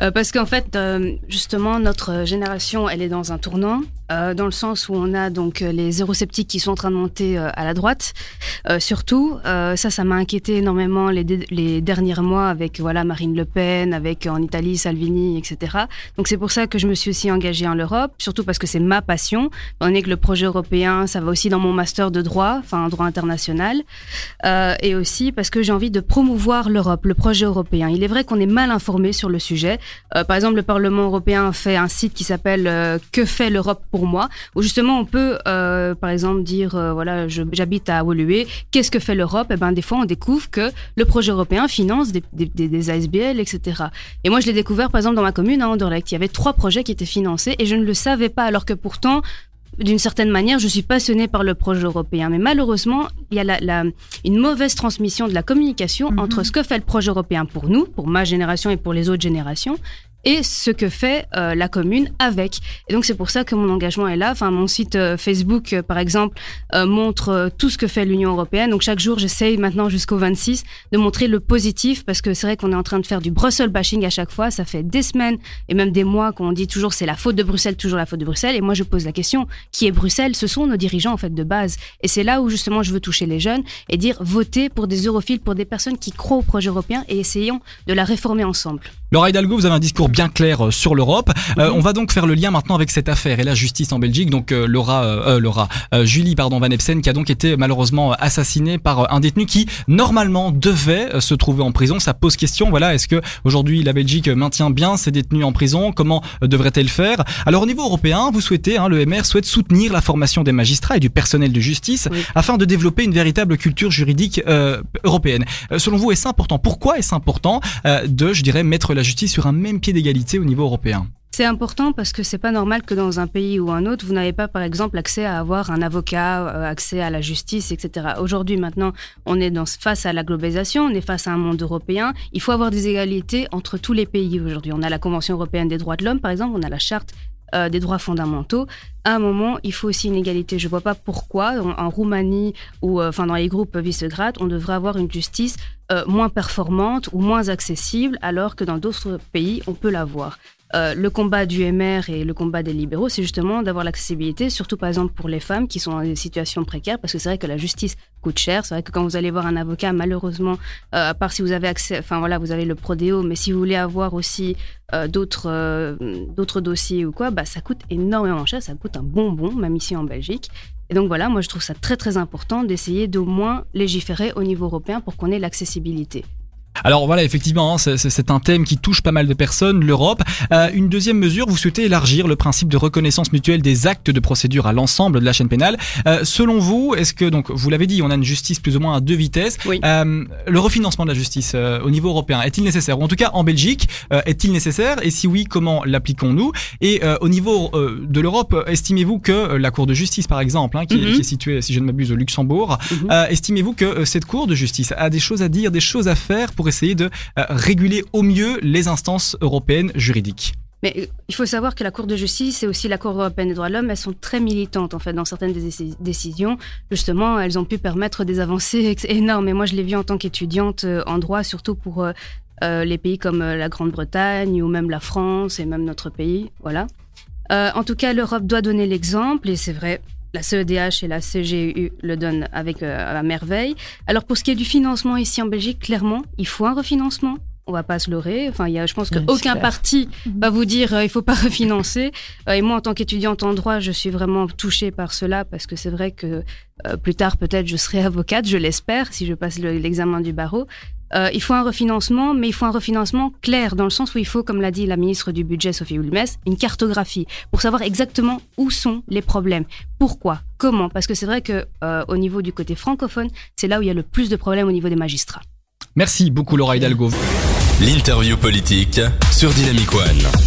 Euh, parce qu'en fait, euh, justement, notre génération, elle est dans un tournant, euh, dans le sens où on a donc euh, les eurosceptiques qui sont en train de monter euh, à la droite. Surtout, ça, ça m'a inquiété énormément les, les derniers mois avec voilà Marine Le Pen, avec en Italie Salvini, etc. Donc c'est pour ça que je me suis aussi engagée en Europe, surtout parce que c'est ma passion. On est que le projet européen, ça va aussi dans mon master de droit, enfin droit international, et aussi parce que j'ai envie de promouvoir l'Europe, le projet européen. Il est vrai qu'on est mal informé sur le sujet. Euh, par exemple, le Parlement européen fait un site qui s'appelle euh, Que fait l'Europe pour moi, où justement on peut, euh, par exemple, dire voilà, j'habite à Woluwe, qu'est-ce que fait l'Europe? Et ben des fois on découvre que le projet européen finance des, des, ASBL, etc. Et moi je l'ai découvert par exemple dans ma commune, à Anderlecht, il y avait trois projets qui étaient financés et je ne le savais pas, alors que pourtant d'une certaine manière, je suis passionnée par le projet européen. Mais malheureusement, il y a la, la- une mauvaise transmission de la communication Mhm. entre ce que fait le projet européen pour nous, pour ma génération et pour les autres générations, et ce que fait euh, la commune avec. Et donc c'est pour ça que mon engagement est là. Enfin, mon site euh, Facebook, euh, par exemple, montre tout ce que fait l'Union européenne. Donc chaque jour, j'essaye maintenant jusqu'au 26 de montrer le positif, parce que c'est vrai qu'on est en train de faire du Brussels bashing à chaque fois. Ça fait des semaines et même des mois qu'on dit toujours c'est la faute de Bruxelles, toujours la faute de Bruxelles. Et moi, je pose la question qui est Bruxelles? Ce sont nos dirigeants en fait de base. Et c'est là où justement je veux toucher les jeunes et dire votez pour des europhiles, pour des personnes qui croient au projet européen et essayons de la réformer ensemble. Laura Hidalgo, vous avez un discours clair euh, sur l'Europe. Euh, on va donc faire le lien maintenant avec cette affaire et la justice en Belgique. Donc euh, Laura, euh, euh, Laura, euh, Julie, pardon, Van Epsen, qui a donc été malheureusement assassinée par un détenu qui normalement devait se trouver en prison. Ça pose question. Voilà, est-ce que aujourd'hui la Belgique maintient bien ses détenus en prison? Comment devrait-elle faire? Alors au niveau européen, vous souhaitez, hein, le MR souhaite soutenir la formation des magistrats et du personnel de justice Oui. afin de développer une véritable culture juridique euh, européenne. Euh, selon vous, est-ce important? Pourquoi est-ce important euh, de, je dirais, mettre la justice sur un même pied d'égalité C'est important parce que c'est pas normal que dans un pays ou un autre, vous n'avez pas, par exemple, accès à avoir un avocat, euh, accès à la justice, etc. Aujourd'hui, maintenant, on est dans, face à la globalisation, on est face à un monde européen. Il faut avoir des égalités entre tous les pays aujourd'hui. On a la Convention européenne des droits de l'homme, par exemple, on a la charte euh, des droits fondamentaux. À un moment, il faut aussi une égalité. Je vois pas pourquoi, en, Roumanie ou euh, dans les groupes Visegrad, on devrait avoir une justice euh, moins performante ou moins accessible, alors que dans d'autres pays, on peut l'avoir. Euh, le combat du MR et le combat des libéraux, c'est justement d'avoir l'accessibilité, surtout par exemple pour les femmes qui sont dans des situations précaires, parce que c'est vrai que la justice coûte cher. C'est vrai que quand vous allez voir un avocat, malheureusement, euh, à part si vous avez accès, enfin voilà, vous avez le prodéo, mais si vous voulez avoir aussi euh, d'autres dossiers ou quoi, bah ça coûte énormément cher, ça coûte un bonbon, même ici en Belgique. Et donc voilà, moi je trouve ça très très important d'essayer d'au moins légiférer au niveau européen pour qu'on ait l'accessibilité. Alors voilà, effectivement, hein, c'est- un thème qui touche pas mal de personnes, l'Europe. Euh, une deuxième mesure, vous souhaitez élargir le principe de reconnaissance mutuelle des actes de procédure à l'ensemble de la chaîne pénale. Euh, selon vous, est-ce que, donc, vous l'avez dit, on a une justice plus ou moins à deux vitesses. Oui. Euh, le refinancement de la justice euh, au niveau européen est-il nécessaire? Ou en tout cas, en Belgique, euh, est-il nécessaire? Et si oui, comment l'appliquons-nous? Et euh, au niveau euh, de l'Europe, estimez-vous que la Cour de justice, par exemple, hein, qui, qui est située, si je ne m'abuse, au Luxembourg, Mhm. euh, estimez-vous que cette Cour de justice a des choses à dire, des choses à faire pour essayer de euh, réguler au mieux les instances européennes juridiques Mais euh, il faut savoir que la Cour de justice et aussi la Cour européenne des droits de l'homme, elles sont très militantes en fait dans certaines des déci- décisions. Justement, elles ont pu permettre des avancées énormes. Et moi, je l'ai vu en tant qu'étudiante euh, en droit, surtout pour les pays comme la Grande-Bretagne ou même la France et même notre pays. Voilà. En tout cas, l'Europe doit donner l'exemple et c'est vrai. La CEDH et la CGU le donnent avec euh, à merveille. Alors pour ce qui est du financement ici en Belgique, clairement, il faut un refinancement. On va pas se leurrer. Enfin, il y a, je pense qu'aucun parti va vous dire euh, il faut pas refinancer. Euh, et moi, en tant qu'étudiante en droit, je suis vraiment touchée par cela parce que c'est vrai que euh, plus tard, peut-être, je serai avocate, je l'espère, si je passe le- l'examen du barreau. Euh, il faut un refinancement, mais il faut un refinancement clair, dans le sens où il faut, comme l'a dit la ministre du Budget, Sophie Wilmès, une cartographie pour savoir exactement où sont les problèmes. Pourquoi? Comment? Parce que c'est vrai que euh, au niveau du côté francophone, c'est là où il y a le plus de problèmes au niveau des magistrats. Merci beaucoup Laura Hidalgo. L'interview politique sur Dynamic One.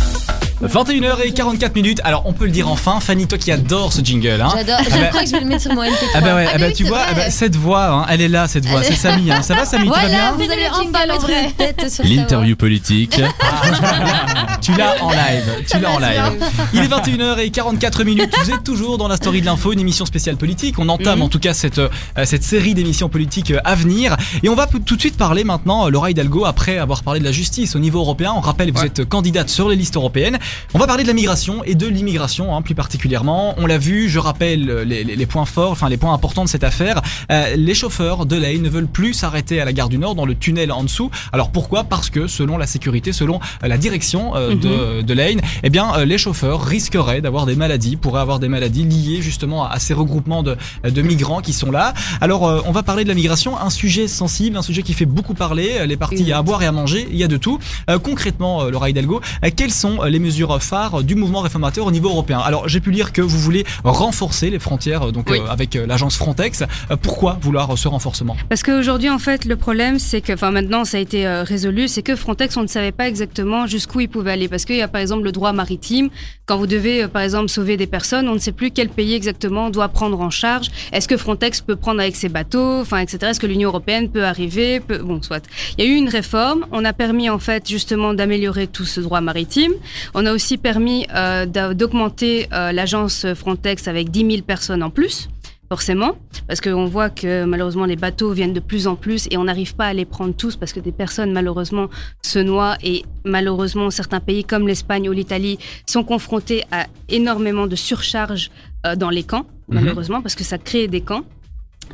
21h44 minutes. Alors on peut le dire enfin, Fanny, toi qui adore ce jingle. Hein. J'adore. Ah Je bah- crois que je vais le mettre sur mon MP3. Ah bah ouais, Ah ah bah oui, tu vois, ah bah cette voix, hein, elle est là, cette voix, c'est Samy. Hein. Ça va Samy, tu vas Voilà, bien vous allez enfin mettre une tête sur L'interview politique Tu l'as en live, tu l'as en live. Il est 21h44 minutes. Vous êtes toujours dans la story de l'info, une émission spéciale politique. On entame Mhm. en tout cas cette, euh, cette série d'émissions politiques euh, à venir. Et on va tout de suite parler maintenant, euh, Laura Hidalgo, après avoir parlé de la justice au niveau européen. On rappelle, vous Ouais. êtes candidate sur les listes européennes. On va parler de la migration et de l'immigration, hein, plus particulièrement. On l'a vu, je rappelle euh, les, les- les points forts, enfin les points importants de cette affaire. Euh, les chauffeurs de Lane ne veulent plus s'arrêter à la gare du Nord, dans le tunnel en dessous. Alors pourquoi? Parce que selon la sécurité, selon euh, la direction euh, de, de Lane, eh bien euh, les chauffeurs risqueraient d'avoir des maladies, pourraient avoir des maladies liées justement à, à ces regroupements de, de migrants qui sont là. Alors euh, on va parler de la migration, un sujet sensible, un sujet qui fait beaucoup parler. Les partis, il y a à boire et à manger, il y a de tout. Euh, concrètement, Laura Hidalgo, quelles sont les mesures phares du mouvement réformateur au niveau européen Alors j'ai pu lire que vous voulez renforcer les frontières, euh, donc Oui. euh, avec euh, l'agence Frontex. Euh, pourquoi vouloir ce renforcement? Parce qu'aujourd'hui, en fait, le problème, c'est que, enfin, maintenant, ça a été résolu, c'est que Frontex, on ne savait pas exactement jusqu'où il pouvait aller. Parce qu'il y a, par exemple, le droit maritime. Quand vous devez, par exemple, sauver des personnes, on ne sait plus quel pays exactement doit prendre en charge. Est-ce que Frontex peut prendre avec ses bateaux, enfin, etc. Est-ce que l'Union européenne peut arriver? Peut... Bon, soit. Il y a eu une réforme. On a permis, en fait, justement, d'améliorer tout ce droit maritime. On a aussi permis euh, d'a- d'augmenter euh, l'agence Frontex avec 10 000 personnes en plus forcément, parce qu'on voit que malheureusement les bateaux viennent de plus en plus et on n'arrive pas à les prendre tous parce que des personnes malheureusement se noient et malheureusement certains pays comme l'Espagne ou l'Italie sont confrontés à énormément de surcharge euh, dans les camps, Mhm. malheureusement, parce que ça crée des camps.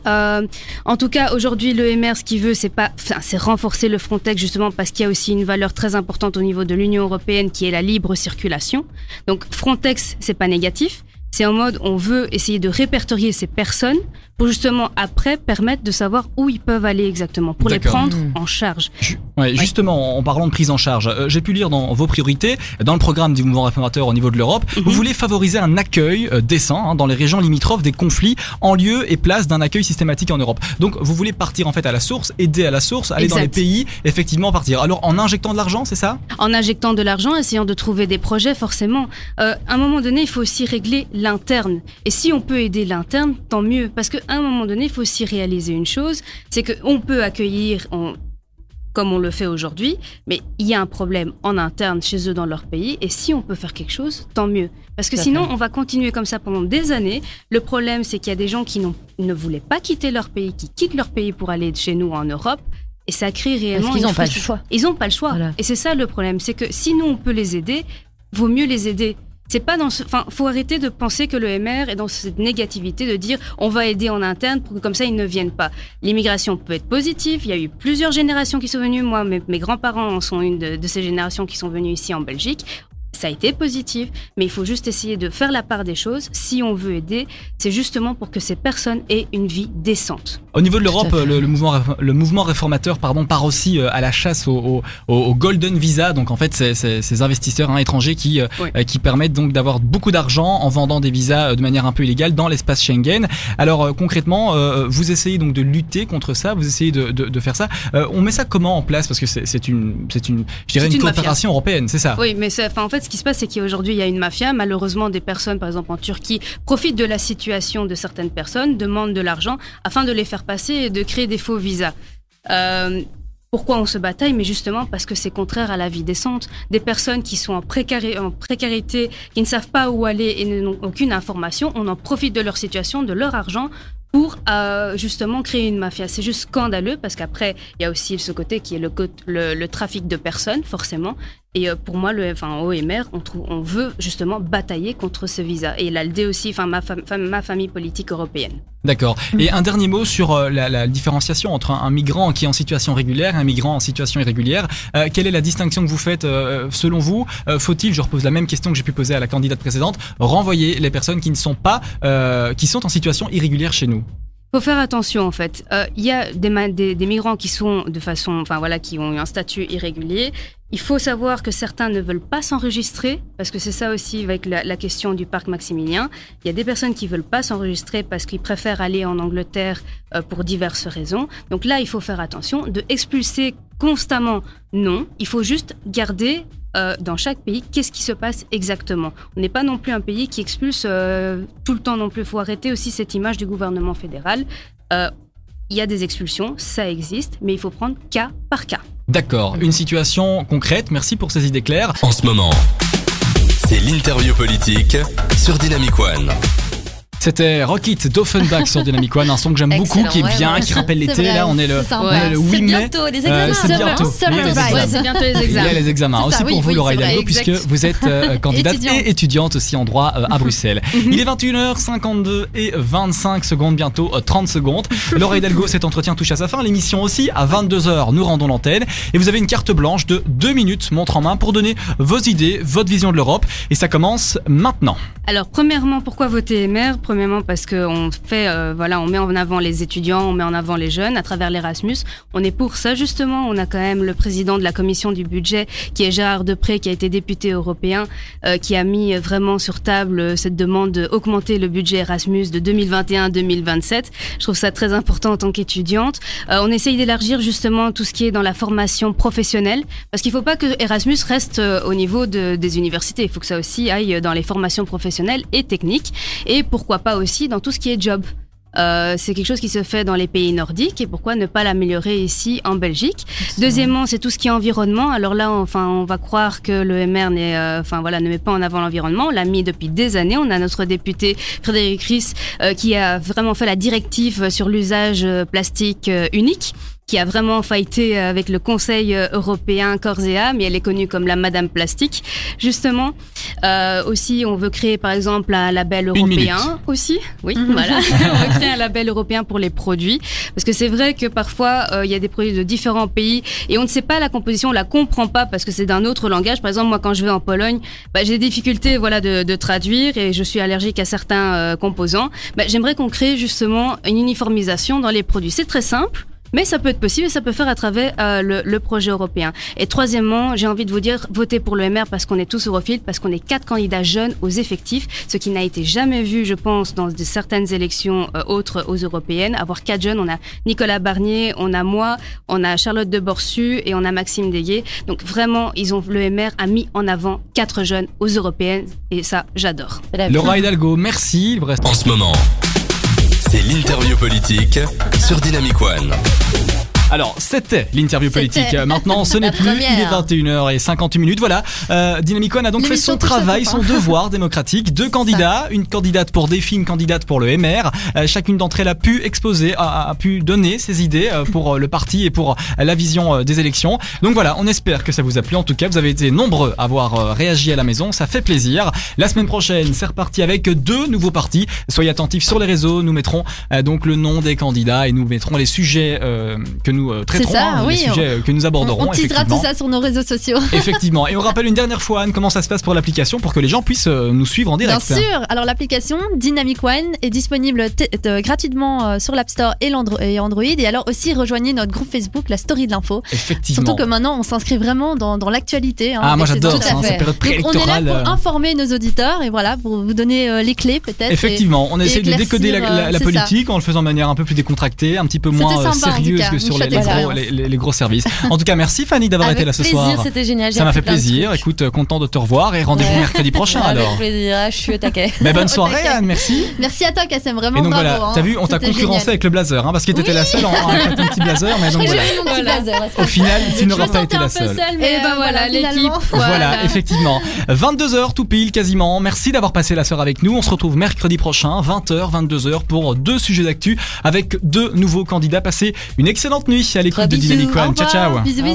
Euh, en tout cas, aujourd'hui, le MR, ce qu'il veut, c'est pas, c'est renforcer le Frontex justement parce qu'il y a aussi une valeur très importante au niveau de l'Union européenne qui est la libre circulation. Donc, Frontex, c'est pas négatif. C'est en mode, on veut essayer de répertorier ces personnes pour justement après permettre de savoir où ils peuvent aller exactement, pour les prendre Mhm. en charge. Ju- Ouais, Justement, en parlant de prise en charge, euh, j'ai pu lire dans vos priorités, dans le programme du mouvement réformateur au niveau de l'Europe, vous Mhm. voulez favoriser un accueil euh, décent hein, dans les régions limitrophes des conflits en lieu et place d'un accueil systématique en Europe. Donc vous voulez partir en fait à la source, aider à la source, aller dans les pays, effectivement partir. Alors en injectant de l'argent, c'est ça? En injectant de l'argent, essayant de trouver des projets, forcément. Euh, à un moment donné, il faut aussi régler l'interne. Et si on peut aider l'interne, tant mieux. Parce qu'à un moment donné, il faut aussi réaliser une chose, c'est qu'on peut accueillir on- comme on le fait aujourd'hui, mais il y a un problème en interne chez eux dans leur pays. Et si on peut faire quelque chose, tant mieux. Parce que sinon, on va continuer comme ça pendant des années. Le problème, c'est qu'il y a des gens qui n'ont- ne voulaient pas quitter leur pays, qui quittent leur pays pour aller chez nous en Europe. Et ça crée réellement. Parce qu'ils n'ont pas le choix. Ils n'ont pas le choix. Voilà. Et c'est ça le problème, c'est que si nous on peut les aider, vaut mieux les aider. C'est pas dans ce, enfin, faut arrêter de penser que le MR est dans cette négativité de dire on va aider en interne pour que comme ça ils ne viennent pas. L'immigration peut être positive. Il y a eu plusieurs générations qui sont venues. Moi, mes, grands-parents en sont une de ces générations qui sont venues ici en Belgique. Ça a été positif, mais il faut juste essayer de faire la part des choses. Si on veut aider, c'est justement pour que ces personnes aient une vie décente. Au niveau de l'Europe, le, le mouvement, réf- le mouvement réformateur pardon, part aussi euh, à la chasse au, au- au- au Golden Visa. Donc en fait, ces investisseurs hein, étrangers qui, euh, Oui. qui permettent donc d'avoir beaucoup d'argent en vendant des visas euh, de manière un peu illégale dans l'espace Schengen. Alors concrètement, vous essayez donc de lutter contre ça, vous essayez de, de, de faire ça. On met ça comment en place? Parce que c'est une, une, je dirais une, mafia. coopération européenne, c'est ça? Oui, mais enfin, en fait, ce qui se passe, c'est qu'aujourd'hui, il y a une mafia. Malheureusement, des personnes, par exemple en Turquie, profitent de la situation de certaines personnes, demandent de l'argent afin de les faire passer et de créer des faux visas. Euh, pourquoi on se bataille? Mais justement parce que c'est contraire à la vie décente. Des personnes qui sont en, précari- en précarité, qui ne savent pas où aller et n'ont aucune information, on en profite de leur situation, de leur argent pour euh, justement créer une mafia. C'est juste scandaleux parce qu'après, il y a aussi ce côté qui est le trafic de personnes, forcément. Et euh, pour moi, le, enfin, OMR, on, trouve, on veut justement batailler contre ce visa. Et l'ALDE aussi, enfin, ma, fam- fam- ma famille politique européenne. D'accord. Et un dernier mot sur euh, la, la différenciation entre un, un migrant qui est en situation régulière et un migrant en situation irrégulière. Euh, quelle est la distinction que vous faites euh, selon vous Euh, Faut-il, je repose la même question que j'ai pu poser à la candidate précédente, renvoyer les personnes qui ne sont pas, qui sont en situation irrégulière chez nous? Faut faire attention en fait. Euh, Il y a des, migrants qui sont de façon, enfin voilà, qui ont eu un statut irrégulier. Il faut savoir que certains ne veulent pas s'enregistrer parce que c'est ça aussi avec la, la question du parc Maximilien. Il y a des personnes qui veulent pas s'enregistrer parce qu'ils préfèrent aller en Angleterre euh, pour diverses raisons. Donc là, il faut faire attention de expulser constamment. Non, il faut juste garder euh, dans chaque pays qu'est-ce qui se passe exactement? On n'est pas non plus un pays qui expulse euh, tout le temps non plus. Il faut arrêter aussi cette image du gouvernement fédéral. Euh, Il y a des expulsions, ça existe, mais il faut prendre cas par cas. D'accord. Une situation concrète. Merci pour ces idées claires. En ce moment, c'est l'interview politique sur Dynamic One. C'était Rocket d'Offenbach sur Dynamic One, un son que j'aime beaucoup, qui est ouais, bien, ouais. qui rappelle l'été. vrai, Là, on est le, on est le C'est 8 mai. bientôt les Euh, examens. c'est bientôt. Les examens. C'est bientôt les Il y a examens. les examens. Aussi ça, pour oui, vous, oui, Laura Hidalgo, puisque vous êtes euh, candidate Étudiante. et étudiante aussi en droit euh, à Bruxelles. Il est 21h52 et 25 secondes, bientôt euh, 30 secondes. Laura Hidalgo, cet entretien touche à sa fin. L'émission aussi, à 22h, nous rendons l'antenne. Et vous avez une carte blanche de 2 minutes, montre en main, pour donner vos idées, votre vision de l'Europe. Et ça commence maintenant. Alors, premièrement, pourquoi voter MR Premièrement, parce qu'on fait, euh, voilà, on met en avant les étudiants, on met en avant les jeunes à travers l'Erasmus. On est pour ça, justement. On a quand même le président de la commission du budget, qui est Gérard Depré, qui a été député européen, euh, qui a mis vraiment sur table euh, cette demande d'augmenter le budget Erasmus de 2021-2027. Je trouve ça très important en tant qu'étudiante. Euh, on essaye d'élargir justement tout ce qui est dans la formation professionnelle, parce qu'il ne faut pas que Erasmus reste euh, au niveau de- des universités. Il faut que ça aussi aille dans les formations professionnelles et techniques, et pourquoi pas aussi dans tout ce qui est job. Euh, c'est quelque chose qui se fait dans les pays nordiques et pourquoi ne pas l'améliorer ici en Belgique? Deuxièmement, c'est tout ce qui est environnement. Alors là, enfin, on va croire que le MR n'est, euh, enfin voilà, ne met pas en avant l'environnement. On l'a mis depuis des années. On a notre député Frédéric Ries euh, qui a vraiment fait la directive sur l'usage euh, plastique unique qui a vraiment fighté avec le Conseil euh, européen corps et âme, et elle est connue comme la Madame Plastique, justement. Euh, aussi, on veut créer par exemple un label Une minute. européen aussi. Oui, voilà. on veut créer un label européen pour les produits, parce que c'est vrai que parfois euh, il y a des produits de différents pays et on ne sait pas la composition, on la comprend pas parce que c'est d'un autre langage. Par exemple, moi quand je vais en Pologne, bah, j'ai des difficultés voilà de, de traduire et je suis allergique à certains euh, composants. Bah, J'aimerais qu'on crée justement une uniformisation dans les produits. C'est très simple. Mais ça peut être possible et ça peut faire à travers euh, le, le projet européen. Et troisièmement, j'ai envie de vous dire, votez pour le MR parce qu'on est tous europhiles, parce qu'on est quatre candidats jeunes aux effectifs, ce qui n'a été jamais vu, je pense, dans de certaines élections euh, autres aux européennes. Avoir quatre jeunes, on a Nicolas Barnier, on a moi, on a Charlotte de Borsu et on a Maxime Deguet. Donc vraiment, ils ont le MR a mis en avant quatre jeunes aux européennes et ça, j'adore. Laura Hidalgo, merci. En ce moment, c'est l'interview politique sur Dynamic One. Alors, c'était l'interview politique. Euh, Maintenant, ce n'est plus. Il est première. 21h58 minutes. Voilà. Euh, Dynamic One a donc fait son travail, son devoir démocratique. Deux candidats, une candidate pour défi, une candidate pour le MR. Euh, chacune d'entre elles a pu exposer, a, a pu donner ses idées euh, pour le parti et pour la vision des élections. Donc voilà, on espère que ça vous a plu. En tout cas, vous avez été nombreux à avoir réagi à la maison. Ça fait plaisir. La semaine prochaine, c'est reparti avec deux nouveaux partis. Soyez attentifs sur les réseaux. Nous mettrons euh, donc le nom des candidats et nous mettrons les sujets que nous euh, traiterons, ça, hein, oui, les sujets euh, que nous aborderons. On, on teasera tout ça sur nos réseaux sociaux. Effectivement. Et on rappelle une dernière fois, Anne, comment ça se passe pour l'application pour que les gens puissent euh, nous suivre en Bien direct. sûr. Alors l'application Dynamic One est disponible gratuitement sur l'App Store et, l'Andro- et Android. Et alors aussi rejoignez notre groupe Facebook, la Story de l'info. Effectivement. Surtout que maintenant on s'inscrit vraiment dans, dans l'actualité. hein, ah, moi j'adore ça, hein, cette période on est là pour informer nos auditeurs et voilà pour vous donner les clés peut-être. et- Effectivement, on essaie de décoder la, la- la c'est politique en le faisant de manière un peu plus décontractée, un petit peu moins sympa, sérieuse que sur les, gros, expérience. les, les- les gros services. En tout cas, merci Fanny d'avoir Avec été là ce plaisir, soir. c'était génial. Ça m'a fait plaisir. Écoute, content de te revoir et rendez-vous Ouais. mercredi prochain Avec alors. plaisir, ah, je suis au taquet. Mais bonne soirée taquet. Anne, merci. Merci à toi Kassem, vraiment Et donc bravo. voilà, hein. t'as vu, on t'a concurrencé génial. avec le blazer, hein, parce que t'étais la seule en, avec ton petit blazer, mais donc voilà. Au final, tu n'auras pas été la seule. Et mais ben euh, voilà, l'équipe. Voilà, effectivement. 22h tout pile quasiment. Merci d'avoir passé la soirée avec nous. On se retrouve mercredi prochain, 20h, 22h pour deux sujets d'actu avec deux nouveaux candidats. Passez une excellente nuit à l'écoute de. Dynamic One. Ciao, ciao. Bisous, bisous.